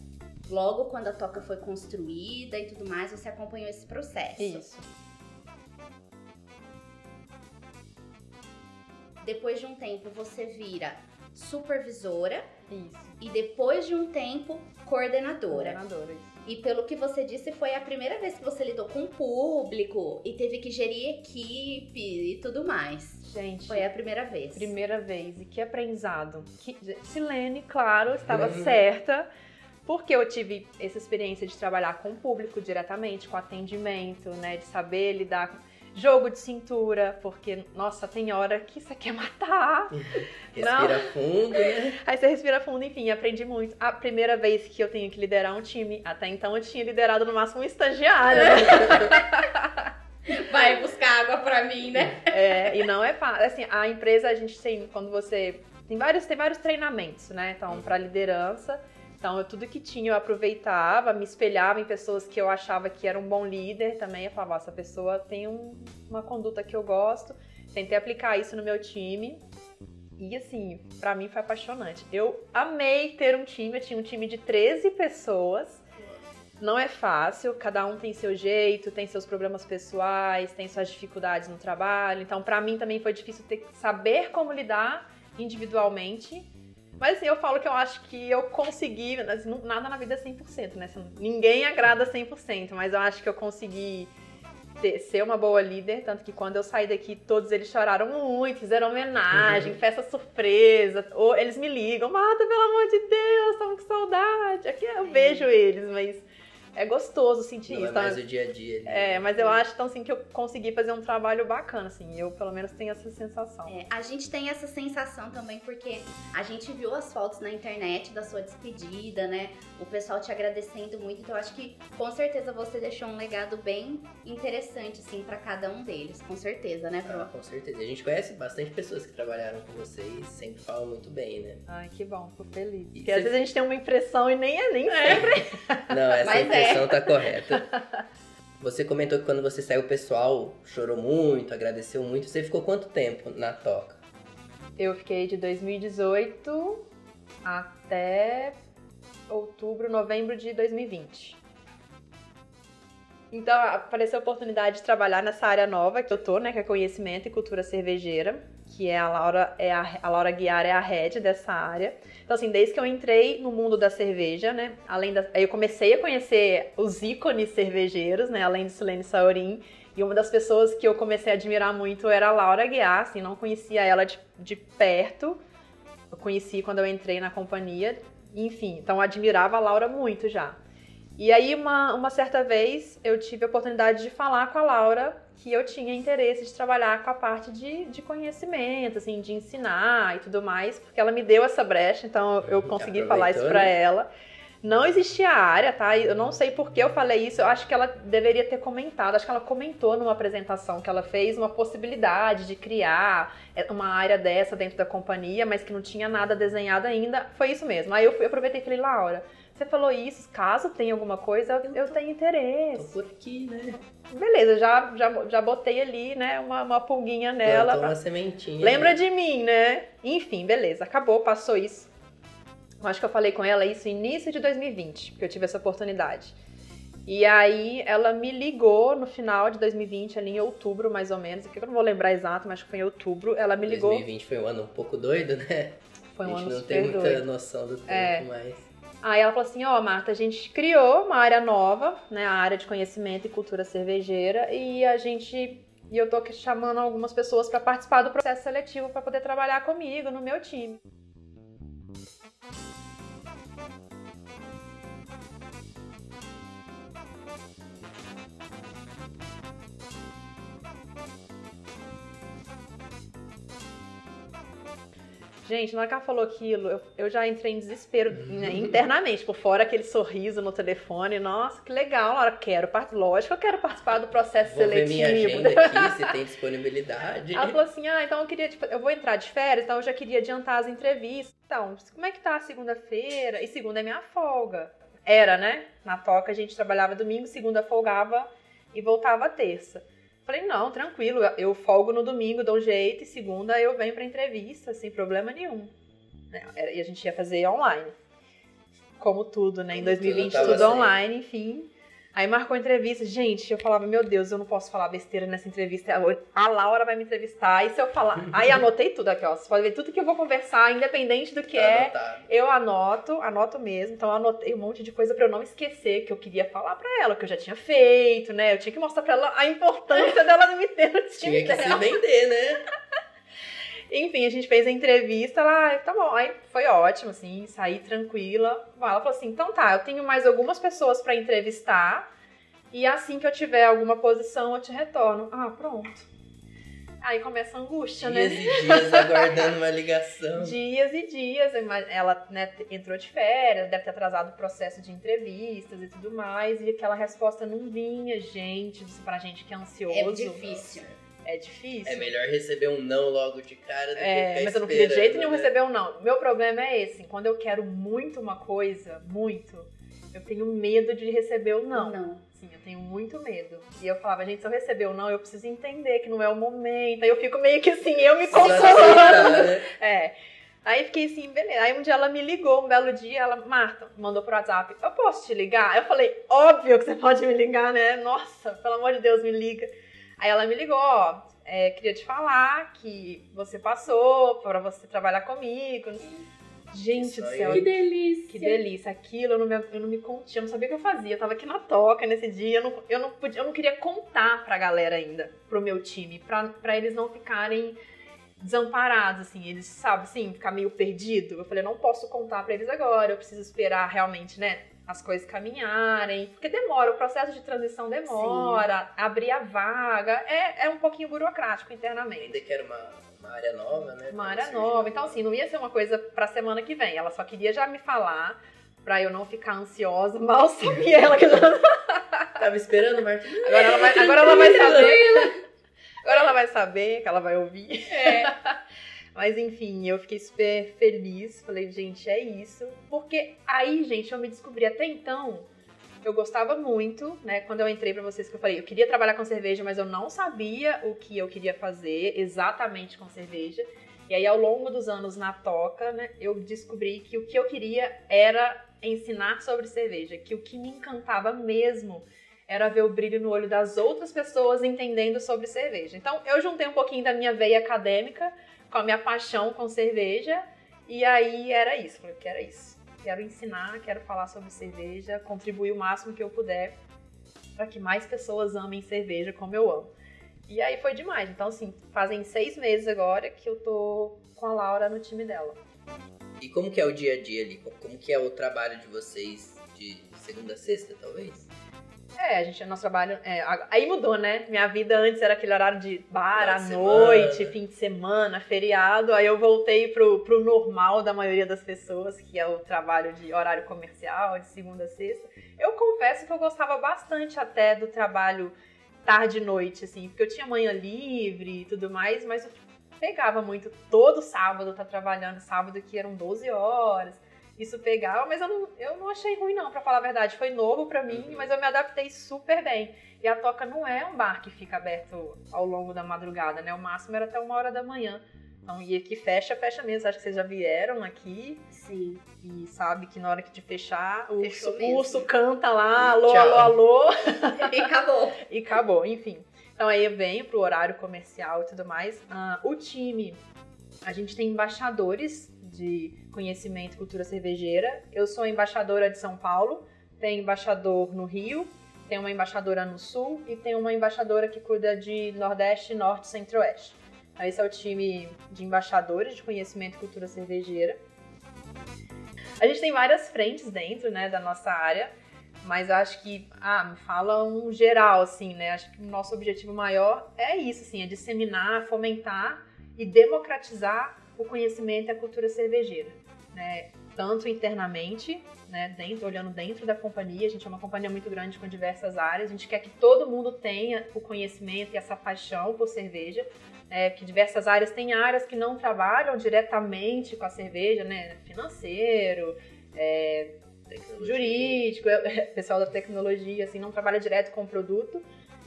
Logo quando a toca foi construída e tudo mais, você acompanhou esse processo. Isso. Depois de um tempo, você vira supervisora Isso. e depois de um tempo, coordenadora. Coordenadora, isso. E pelo que você disse, foi a primeira vez que você lidou com o público e teve que gerir equipe e tudo mais. Gente, Foi a primeira vez. primeira vez. E que aprendizado. Que... Silene, claro, estava Uhum. certa. Porque eu tive essa experiência de trabalhar com o público diretamente, com atendimento, né? De saber lidar com jogo de cintura, porque, nossa, tem hora que você quer matar. Respira fundo, né? Aí você respira fundo, enfim, aprendi muito. A primeira vez que eu tenho que liderar um time, até então eu tinha liderado no máximo um estagiário. Vai buscar água pra mim, né? É, e não é fácil. Assim, a empresa, a gente tem, quando você. Tem vários, tem vários treinamentos, né? Então, para liderança. Então, eu, tudo que tinha eu aproveitava, me espelhava em pessoas que eu achava que era um bom líder também. Eu falava, "Ó, essa pessoa tem um- uma conduta que eu gosto. Tentei aplicar isso no meu time. E assim, pra mim foi apaixonante. Eu amei ter um time, eu tinha um time de 13 pessoas. Não é fácil, cada um tem seu jeito, tem seus problemas pessoais, tem suas dificuldades no trabalho. Então, pra mim também foi difícil ter saber como lidar individualmente. Mas assim, eu falo que eu acho que eu consegui, nada na vida é 100%, né? Ninguém agrada 100%, mas eu acho que eu consegui ter- ser uma boa líder, tanto que quando eu saí daqui, todos eles choraram muito, fizeram homenagem, festa surpresa, ou eles me ligam, Marta, pelo amor de Deus, estamos com saudade. Aqui eu É. vejo eles, mas é gostoso sentir Não isso. é tá? mais o dia a dia. ali, É, né? mas eu acho então assim que eu consegui fazer um trabalho bacana, assim. Eu pelo menos tenho essa sensação. É, a gente tem essa sensação também porque a gente viu as fotos na internet da sua despedida, né? O pessoal te agradecendo muito. Então, acho que com certeza você deixou um legado bem interessante, assim, pra cada um deles. Com certeza, né, Ah, Pro? com certeza. A gente conhece bastante pessoas que trabalharam com vocês, sempre falam muito bem, né? Ai, que bom, fico feliz. E Porque às vezes a gente tem uma impressão e nem é nem sempre. Não, essa Mas é. Impressão tá correta. Você comentou que quando você saiu, o pessoal chorou muito, agradeceu muito. Você ficou quanto tempo na toca? Eu fiquei de 2018 até outubro, novembro de 2020. Então apareceu a oportunidade de trabalhar nessa área nova que eu tô, né, que é conhecimento e cultura cervejeira, que é a Laura, é a, a Laura Guiar é a head dessa área. Então assim, desde que eu entrei no mundo da cerveja, né, além da, aí eu comecei a conhecer os ícones cervejeiros, né, além de Silene Saurin, e uma das pessoas que eu comecei a admirar muito era a Laura Guiar, assim, não conhecia ela de, de perto. Eu conheci quando eu entrei na companhia, enfim, então admirava a Laura muito já. E aí, uma, uma certa vez, eu tive a oportunidade de falar com a Laura que eu tinha interesse de trabalhar com a parte de, de conhecimento, assim, de ensinar e tudo mais, porque ela me deu essa brecha, então eu consegui falar isso né? ela. Não existia área, tá? Eu não sei por que eu falei isso. Eu acho que ela deveria ter comentado. Acho que ela comentou numa apresentação que ela fez uma possibilidade de criar uma área dessa dentro da companhia, mas que não tinha nada desenhado ainda. Foi isso mesmo. Aí eu, fui- eu aproveitei e falei, Laura, você falou isso, caso tenha alguma coisa, eu, eu tenho Tô interesse. por aqui, né? Beleza, já, já, já botei ali, né, uma, uma pulguinha nela. Plantou pra- uma sementinha. Lembra né? de mim, né? Enfim, beleza, acabou, passou isso. Eu acho que eu falei com ela isso início de 2020, que eu tive essa oportunidade. E aí ela me ligou no final de 2020, ali em outubro mais ou menos, que eu não vou lembrar exato, mas acho que foi em outubro. Ela me ligou. 2020 foi um ano um pouco doido, né? Foi um a gente ano não tem muita doido. noção do tempo, É. mas... Aí ela falou assim, ó, Marta, a gente criou uma área nova, né, a área de conhecimento e cultura cervejeira, e a gente E eu tô chamando algumas pessoas para participar do processo seletivo para poder trabalhar comigo no meu time. Gente, na hora que ela falou aquilo, eu, eu já entrei em desespero né, internamente, por fora aquele sorriso no telefone. Nossa, que legal, Laura, quero, lógico, eu quero participar do processo vou seletivo. Ver minha agenda aqui, se tem disponibilidade. Ela falou assim: ah, então eu queria, tipo, eu vou entrar de férias, então eu já queria adiantar as entrevistas. Então, como é que tá a segunda-feira? E segunda é minha folga. Era, né? Na toca a gente trabalhava domingo, segunda folgava e voltava terça. Falei, não, tranquilo, eu folgo no domingo, dou um jeito, e segunda eu venho pra entrevista, sem problema nenhum. Né, e a gente ia fazer online. Como tudo, né? Em 2020, tudo, tudo online, enfim. Aí marcou a entrevista. Gente, eu falava, meu Deus, eu não posso falar besteira nessa entrevista. A Laura vai me entrevistar. E se eu falar. Aí anotei tudo aqui, ó. Você pode ver tudo que eu vou conversar, independente do que tá é. Anotado. Eu anoto, anoto mesmo. Então anotei um monte de coisa para eu não esquecer que eu queria falar para ela, que eu já tinha feito, né? Eu tinha que mostrar para ela a importância dela me ter no time Tinha que dela. se vender, né? Enfim, a gente fez a entrevista lá, tá bom. Aí foi ótimo, assim, saí tranquila. Ela falou assim: então tá, eu tenho mais algumas pessoas para entrevistar. E assim que eu tiver alguma posição, eu te retorno. Ah, pronto. Aí começa a angústia, dias né? Dias e dias aguardando uma ligação. dias e dias. Ela né, entrou de férias, deve ter atrasado o processo de entrevistas e tudo mais. E aquela resposta não vinha, gente. Pra gente que é ansioso. É difícil. É difícil. É melhor receber um não logo de cara do é, que Mas eu não queria de jeito nenhum né? receber um não. Meu problema é esse. Quando eu quero muito uma coisa, muito, eu tenho medo de receber o não. Não. Sim, eu tenho muito medo. E eu falava, gente, se eu receber ou não, eu preciso entender que não é o momento. Aí eu fico meio que assim, eu me consolando. Né? É. Aí fiquei assim, beleza. Aí um dia ela me ligou, um belo dia, ela, Marta, mandou pro WhatsApp, eu posso te ligar? Eu falei, óbvio que você pode me ligar, né? Nossa, pelo amor de Deus, me liga. Aí ela me ligou, ó, é, queria te falar que você passou para você trabalhar comigo. Gente do céu. Que delícia. Que delícia. Aquilo eu não, me, eu não me contia, eu não sabia o que eu fazia. Eu tava aqui na toca nesse dia, eu não, eu não, podia, eu não queria contar pra galera ainda, pro meu time, pra, pra eles não ficarem desamparados, assim, eles, sabe, assim, ficar meio perdido. Eu falei, eu não posso contar pra eles agora, eu preciso esperar realmente, né, as coisas caminharem, porque demora, o processo de transição demora, Sim. abrir a vaga, é, é um pouquinho burocrático internamente. Ainda que era uma, uma área nova, né? Uma área nova, então assim, não ia ser uma coisa pra semana que vem, ela só queria já me falar pra eu não ficar ansiosa, mal sabia ela que já... Tava esperando, Marta. Agora ela vai, agora ela vai saber. Agora ela vai saber que ela vai ouvir. É. Mas enfim, eu fiquei super feliz. Falei, gente, é isso. Porque aí, gente, eu me descobri até então. Eu gostava muito, né? Quando eu entrei para vocês que eu falei, eu queria trabalhar com cerveja, mas eu não sabia o que eu queria fazer exatamente com cerveja. E aí, ao longo dos anos na toca, né, eu descobri que o que eu queria era ensinar sobre cerveja, que o que me encantava mesmo era ver o brilho no olho das outras pessoas entendendo sobre cerveja. Então, eu juntei um pouquinho da minha veia acadêmica com a minha paixão com cerveja. E aí era isso, falei que era isso. Quero ensinar, quero falar sobre cerveja, contribuir o máximo que eu puder para que mais pessoas amem cerveja como eu amo. E aí foi demais. Então, assim, fazem seis meses agora que eu tô com a Laura no time dela. E como que é o dia a dia ali? Como que é o trabalho de vocês de segunda a sexta, talvez? É, a gente, nosso trabalho. É, aí mudou, né? Minha vida antes era aquele horário de bar à noite, fim de semana, feriado. Aí eu voltei pro, pro normal da maioria das pessoas, que é o trabalho de horário comercial, de segunda a sexta. Eu confesso que eu gostava bastante até do trabalho tarde e noite, assim, porque eu tinha manhã livre e tudo mais, mas eu pegava muito todo sábado, tá trabalhando sábado que eram 12 horas isso pegava, mas eu não, eu não achei ruim não, para falar a verdade. Foi novo para mim, uhum. mas eu me adaptei super bem. E a Toca não é um bar que fica aberto ao longo da madrugada, né? O máximo era até uma hora da manhã. Então, e aqui fecha, fecha mesmo. Acho que vocês já vieram aqui. Sim. E sabe que na hora que te fechar, o urso, urso canta lá, alô, alô, alô. e acabou. e acabou, enfim. Então aí eu venho pro horário comercial e tudo mais. Uh, o time, a gente tem embaixadores de conhecimento e cultura cervejeira. Eu sou embaixadora de São Paulo, tenho embaixador no Rio tem uma embaixadora no sul e tem uma embaixadora que cuida de Nordeste, Norte e Centro-Oeste. Então, esse é o time de embaixadores de conhecimento e cultura cervejeira. A gente tem várias frentes dentro né, da nossa área, mas acho que, ah, me fala um geral, assim, né? Acho que o nosso objetivo maior é isso, assim, é disseminar, fomentar e democratizar o conhecimento e a cultura cervejeira, né? Tanto internamente, né, dentro, olhando dentro da companhia, a gente é uma companhia muito grande com diversas áreas, a gente quer que todo mundo tenha o conhecimento e essa paixão por cerveja, é, que diversas áreas têm áreas que não trabalham diretamente com a cerveja, né, financeiro, é, jurídico, é, pessoal da tecnologia, assim, não trabalha direto com o produto,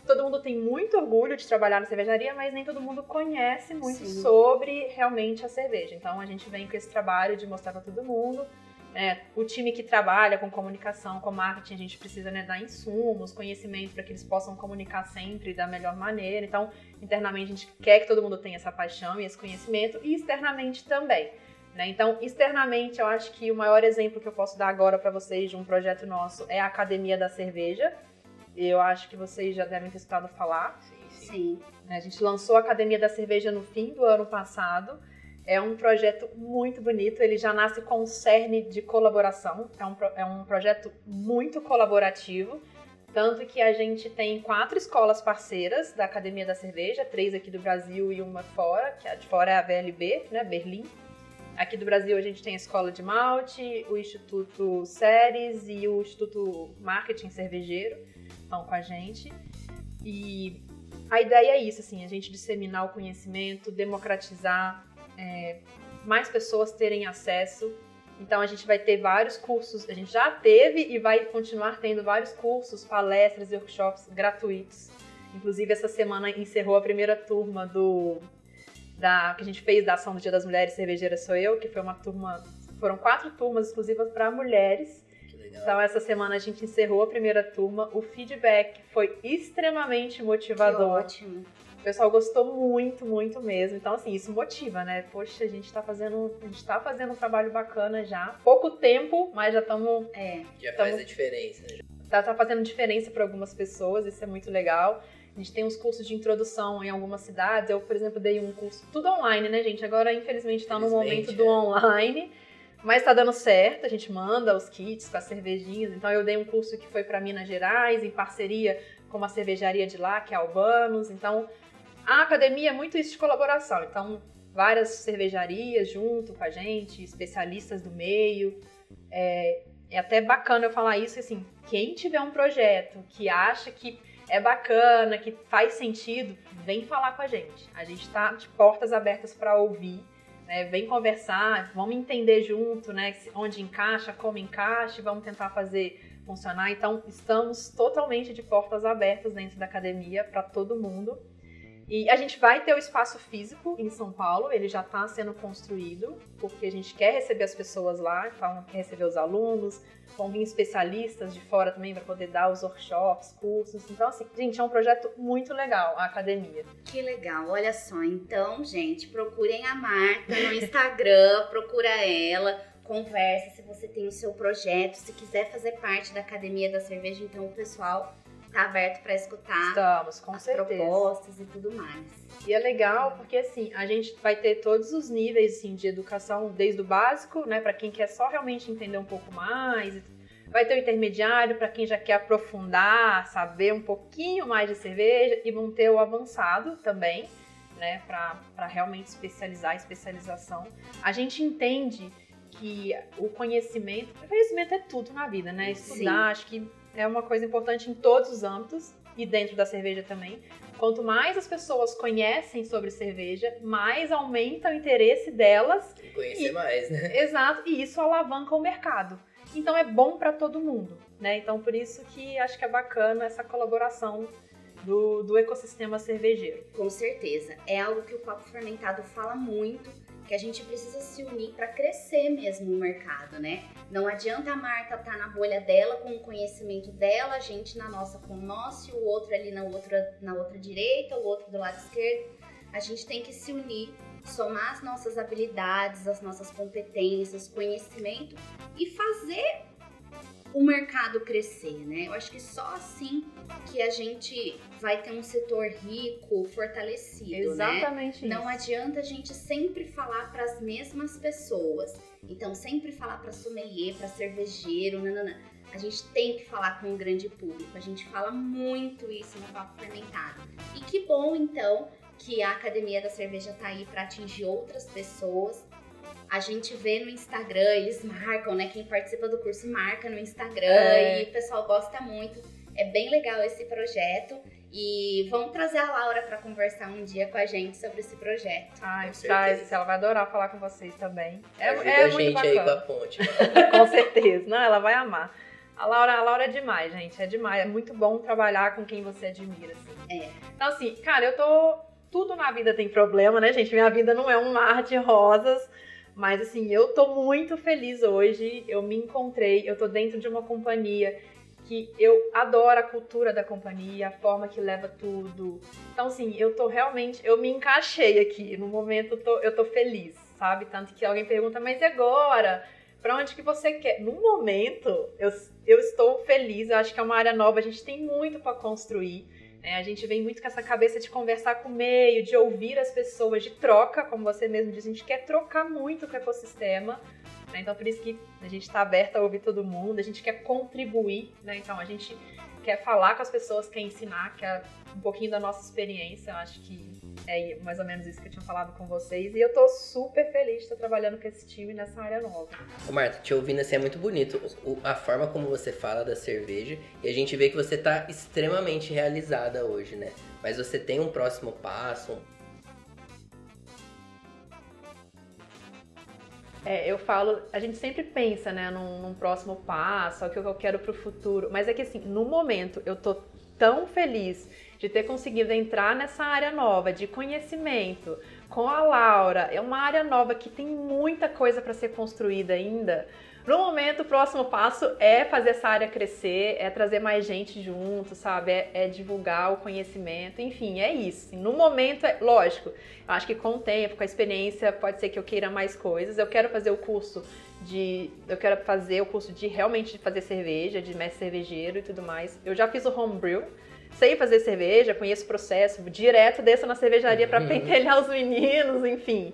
todo mundo tem muito orgulho de trabalhar na cervejaria, mas nem todo mundo conhece muito Sim. sobre realmente a cerveja. Então a gente vem com esse trabalho de mostrar para todo mundo. É, o time que trabalha com comunicação, com marketing, a gente precisa né, dar insumos, conhecimento para que eles possam comunicar sempre da melhor maneira. Então, internamente, a gente quer que todo mundo tenha essa paixão e esse conhecimento, e externamente também. Né? Então, externamente, eu acho que o maior exemplo que eu posso dar agora para vocês de um projeto nosso é a Academia da Cerveja, eu acho que vocês já devem ter escutado falar. Sim, sim. sim. A gente lançou a Academia da Cerveja no fim do ano passado. É um projeto muito bonito, ele já nasce com um cerne de colaboração. É um, é um projeto muito colaborativo. Tanto que a gente tem quatro escolas parceiras da Academia da Cerveja, três aqui do Brasil e uma fora, que a de fora é a VLB, né, Berlim. Aqui do Brasil a gente tem a Escola de Malte, o Instituto Ceres e o Instituto Marketing Cervejeiro estão com a gente. E a ideia é isso, assim, a gente disseminar o conhecimento, democratizar, é, mais pessoas terem acesso. Então a gente vai ter vários cursos, a gente já teve e vai continuar tendo vários cursos, palestras e workshops gratuitos. Inclusive essa semana encerrou a primeira turma do da que a gente fez da ação do Dia das Mulheres Cervejeiras Sou Eu, que foi uma turma, foram quatro turmas exclusivas para mulheres então, essa semana a gente encerrou a primeira turma. O feedback foi extremamente motivador. Que ótimo. O pessoal gostou muito, muito mesmo. Então, assim, isso motiva, né? Poxa, a gente tá fazendo, a gente tá fazendo um trabalho bacana já. Pouco tempo, mas já estamos. É. Já tamo, faz a diferença. Já. Tá, tá fazendo diferença para algumas pessoas, isso é muito legal. A gente tem uns cursos de introdução em algumas cidades. Eu, por exemplo, dei um curso, tudo online, né, gente? Agora, infelizmente, tá no momento do é. Mas tá dando certo, a gente manda os kits com as cervejinhas. Então eu dei um curso que foi para Minas Gerais, em parceria com uma cervejaria de lá, que é Albanos. Então a academia é muito isso de colaboração. Então várias cervejarias junto com a gente, especialistas do meio. É, é até bacana eu falar isso, assim, quem tiver um projeto que acha que é bacana, que faz sentido, vem falar com a gente. A gente tá de portas abertas para ouvir né? Vem conversar, vamos entender junto, né? Onde encaixa, como encaixa, vamos tentar fazer funcionar. Então, estamos totalmente de portas abertas dentro da academia para todo mundo. E a gente vai ter o espaço físico em São Paulo, ele já está sendo construído, porque a gente quer receber as pessoas lá, então quer receber os alunos, vão vir especialistas de fora também para poder dar os workshops, cursos. Então, assim, gente, é um projeto muito legal, a academia. Que legal, olha só. Então, gente, procurem a Marta no Instagram, procura ela conversa se você tem o seu projeto, se quiser fazer parte da Academia da Cerveja, então o pessoal tá aberto para escutar Estamos, com as certeza. propostas e tudo mais. E é legal porque assim, a gente vai ter todos os níveis assim, de educação, desde o básico, né, para quem quer só realmente entender um pouco mais, vai ter o intermediário para quem já quer aprofundar, saber um pouquinho mais de cerveja e vão ter o avançado também, né, para realmente especializar, especialização. A gente entende que o conhecimento, o conhecimento é tudo na vida, né? Estudar, Sim. acho que é uma coisa importante em todos os âmbitos e dentro da cerveja também. Quanto mais as pessoas conhecem sobre cerveja, mais aumenta o interesse delas. E conhecer e, mais, né? Exato, e isso alavanca o mercado. Então é bom para todo mundo, né? Então por isso que acho que é bacana essa colaboração do, do ecossistema cervejeiro. Com certeza. É algo que o Papo Fermentado fala muito que a gente precisa se unir para crescer mesmo o mercado, né? Não adianta a Marta estar tá na bolha dela com o conhecimento dela, a gente na nossa com o nosso e o outro ali na outra, na outra direita, o outro do lado esquerdo. A gente tem que se unir, somar as nossas habilidades, as nossas competências, conhecimento e fazer o mercado crescer, né? Eu acho que só assim que a gente vai ter um setor rico, fortalecido, né? Exatamente né? Não adianta a gente sempre falar para as mesmas pessoas. Então, sempre falar para sommelier, para cervejeiro, nanana. A gente tem que falar com um grande público. A gente fala muito isso no Papo Fermentado. E que bom, então, que a Academia da Cerveja tá aí para atingir outras pessoas a gente vê no Instagram, eles marcam, né? Quem participa do curso marca no Instagram é. e o pessoal gosta muito. É bem legal esse projeto. E vamos trazer a Laura para conversar um dia com a gente sobre esse projeto. Ai, traz, ela vai adorar falar com vocês também. É, Ajuda é a gente bacana. aí com a ponte. com certeza. Não, ela vai amar. A Laura, a Laura é demais, gente. É demais. É muito bom trabalhar com quem você admira, assim. É. Então, assim, cara, eu tô. Tudo na vida tem problema, né, gente? Minha vida não é um mar de rosas. Mas assim, eu tô muito feliz hoje. Eu me encontrei, eu tô dentro de uma companhia que eu adoro a cultura da companhia, a forma que leva tudo. Então, assim, eu tô realmente, eu me encaixei aqui. No momento, eu tô, eu tô feliz, sabe? Tanto que alguém pergunta, mas e agora? Pra onde que você quer? No momento, eu, eu estou feliz. Eu acho que é uma área nova, a gente tem muito para construir. É, a gente vem muito com essa cabeça de conversar com o meio, de ouvir as pessoas, de troca, como você mesmo disse, a gente quer trocar muito com o ecossistema. Né? Então, por isso que a gente está aberta a ouvir todo mundo, a gente quer contribuir, né? Então, a gente quer falar com as pessoas, quer ensinar, quer um pouquinho da nossa experiência. Eu acho que é mais ou menos isso que eu tinha falado com vocês. E eu tô super feliz de estar trabalhando com esse time nessa área nova. Ô Marta, te ouvindo assim é muito bonito a forma como você fala da cerveja. E a gente vê que você tá extremamente realizada hoje, né? Mas você tem um próximo passo, É, eu falo, a gente sempre pensa, né, num, num próximo passo, o que eu quero pro futuro, mas é que assim, no momento eu tô tão feliz de ter conseguido entrar nessa área nova de conhecimento com a Laura. É uma área nova que tem muita coisa para ser construída ainda. No momento, o próximo passo é fazer essa área crescer, é trazer mais gente junto, sabe? É, é divulgar o conhecimento, enfim, é isso. No momento, é lógico, eu acho que com o tempo, com a experiência, pode ser que eu queira mais coisas. Eu quero fazer o curso de. Eu quero fazer o curso de realmente fazer cerveja, de mestre cervejeiro e tudo mais. Eu já fiz o homebrew sei fazer cerveja, conheço o processo, direto desço na cervejaria para uhum. pentelhar os meninos, enfim.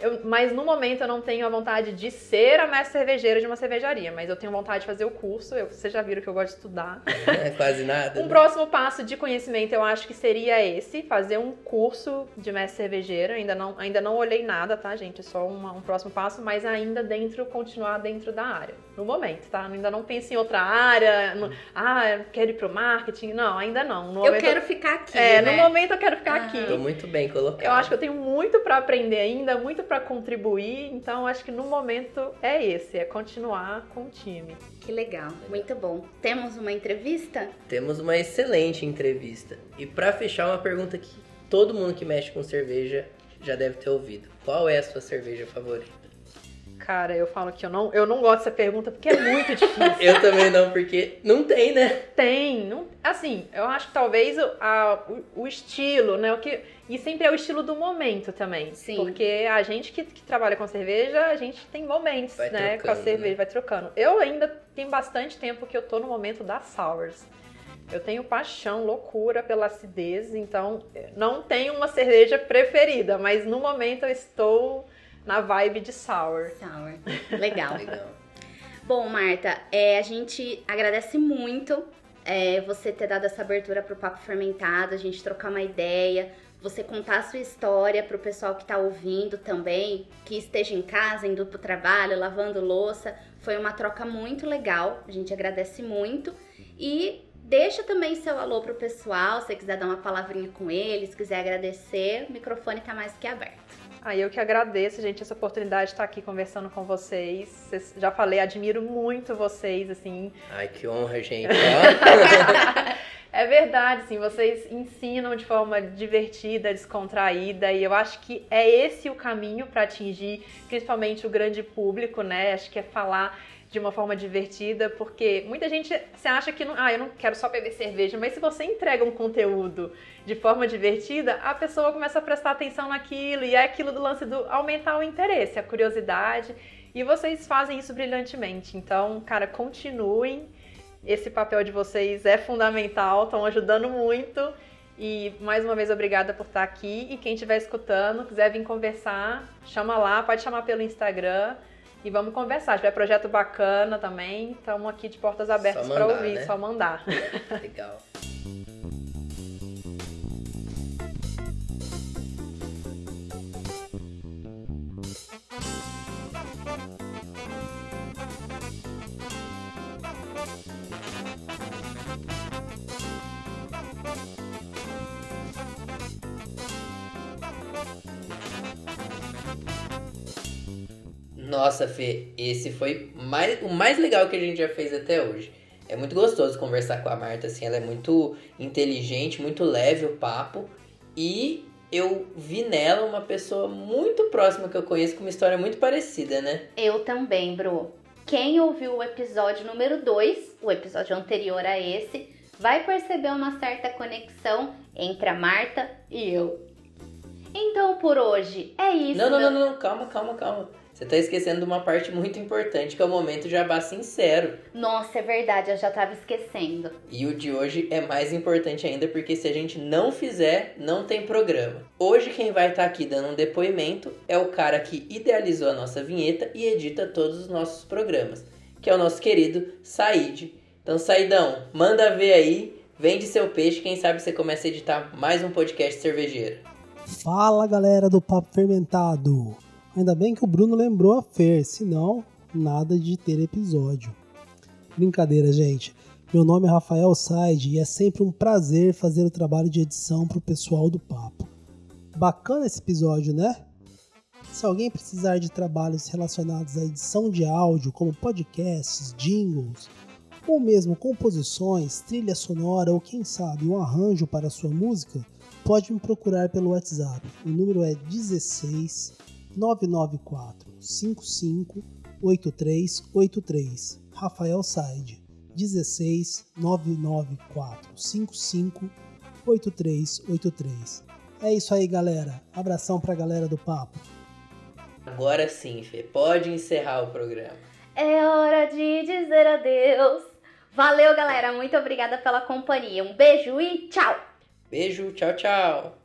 Eu, mas no momento eu não tenho a vontade de ser a mestre cervejeira de uma cervejaria, mas eu tenho vontade de fazer o curso. Eu, vocês já viram que eu gosto de estudar. É, quase nada. um né? próximo passo de conhecimento eu acho que seria esse: fazer um curso de mestre cervejeira. Ainda não, ainda não olhei nada, tá, gente? É só uma, um próximo passo, mas ainda dentro, continuar dentro da área. No momento, tá? Ainda não penso em outra área. No, ah, quero ir pro marketing. Não, ainda não. No eu quero ficar aqui. É, né? no momento eu quero ficar ah. aqui. Tô muito bem colocado. Eu acho que eu tenho muito para aprender ainda, muito para contribuir, então acho que no momento é esse, é continuar com o time. Que legal, muito bom. Temos uma entrevista? Temos uma excelente entrevista. E para fechar, uma pergunta que todo mundo que mexe com cerveja já deve ter ouvido. Qual é a sua cerveja favorita? Cara, eu falo que eu não, eu não gosto dessa pergunta porque é muito difícil. eu também não, porque não tem, né? Tem. Não, assim, eu acho que talvez o, a, o, o, estilo, né? O que, e sempre é o estilo do momento também. Sim. Porque a gente que, que trabalha com cerveja, a gente tem momentos, vai né? Trocando, com a cerveja, né? vai trocando. Eu ainda tenho bastante tempo que eu tô no momento das sours. Eu tenho paixão, loucura pela acidez, então não tenho uma cerveja preferida, mas no momento eu estou na vibe de sour. Sour. Legal. Legal. Bom, Marta, é, a gente agradece muito é, você ter dado essa abertura para o Papo Fermentado, a gente trocar uma ideia, você contar a sua história para o pessoal que está ouvindo também, que esteja em casa, indo para o trabalho, lavando louça. Foi uma troca muito legal, a gente agradece muito. E deixa também seu alô pro pessoal, se você quiser dar uma palavrinha com eles, quiser agradecer, o microfone está mais que aberto. Aí eu que agradeço, gente, essa oportunidade de estar aqui conversando com vocês. vocês já falei, admiro muito vocês, assim. Ai, que honra, gente. é verdade, assim, vocês ensinam de forma divertida, descontraída, e eu acho que é esse o caminho para atingir principalmente o grande público, né? Acho que é falar de uma forma divertida, porque muita gente se acha que não, ah, eu não quero só beber cerveja, mas se você entrega um conteúdo de forma divertida, a pessoa começa a prestar atenção naquilo e é aquilo do lance do aumentar o interesse, a curiosidade. E vocês fazem isso brilhantemente. Então, cara, continuem. Esse papel de vocês é fundamental, estão ajudando muito. E mais uma vez, obrigada por estar aqui. E quem estiver escutando, quiser vir conversar, chama lá, pode chamar pelo Instagram e vamos conversar. Se tiver projeto bacana também, estamos aqui de portas abertas para ouvir, né? só mandar. Legal. Nossa, Fê, esse foi mais, o mais legal que a gente já fez até hoje. É muito gostoso conversar com a Marta, assim, ela é muito inteligente, muito leve o papo. E eu vi nela uma pessoa muito próxima que eu conheço com uma história muito parecida, né? Eu também, Bru. Quem ouviu o episódio número 2, o episódio anterior a esse, vai perceber uma certa conexão entre a Marta e eu. Então por hoje é isso. Não, não, meu... não, não, calma, calma, calma. Você tá esquecendo de uma parte muito importante, que é o momento jabá sincero. Nossa, é verdade, eu já tava esquecendo. E o de hoje é mais importante ainda, porque se a gente não fizer, não tem programa. Hoje quem vai estar tá aqui dando um depoimento é o cara que idealizou a nossa vinheta e edita todos os nossos programas, que é o nosso querido Said. Então, Saidão, manda ver aí, vende seu peixe, quem sabe você começa a editar mais um podcast cervejeiro. Fala galera do Papo Fermentado! Ainda bem que o Bruno lembrou a Fer, senão nada de ter episódio. Brincadeira, gente. Meu nome é Rafael Said e é sempre um prazer fazer o trabalho de edição para o pessoal do Papo. Bacana esse episódio, né? Se alguém precisar de trabalhos relacionados à edição de áudio, como podcasts, jingles, ou mesmo composições, trilha sonora ou quem sabe um arranjo para sua música, pode me procurar pelo WhatsApp. O número é 16 994 55 8383. Rafael Said 16 994 55 8383. É isso aí, galera. Abração pra galera do papo. Agora sim, Fê, pode encerrar o programa. É hora de dizer adeus. Valeu, galera. Muito obrigada pela companhia. Um beijo e tchau. Beijo, tchau, tchau.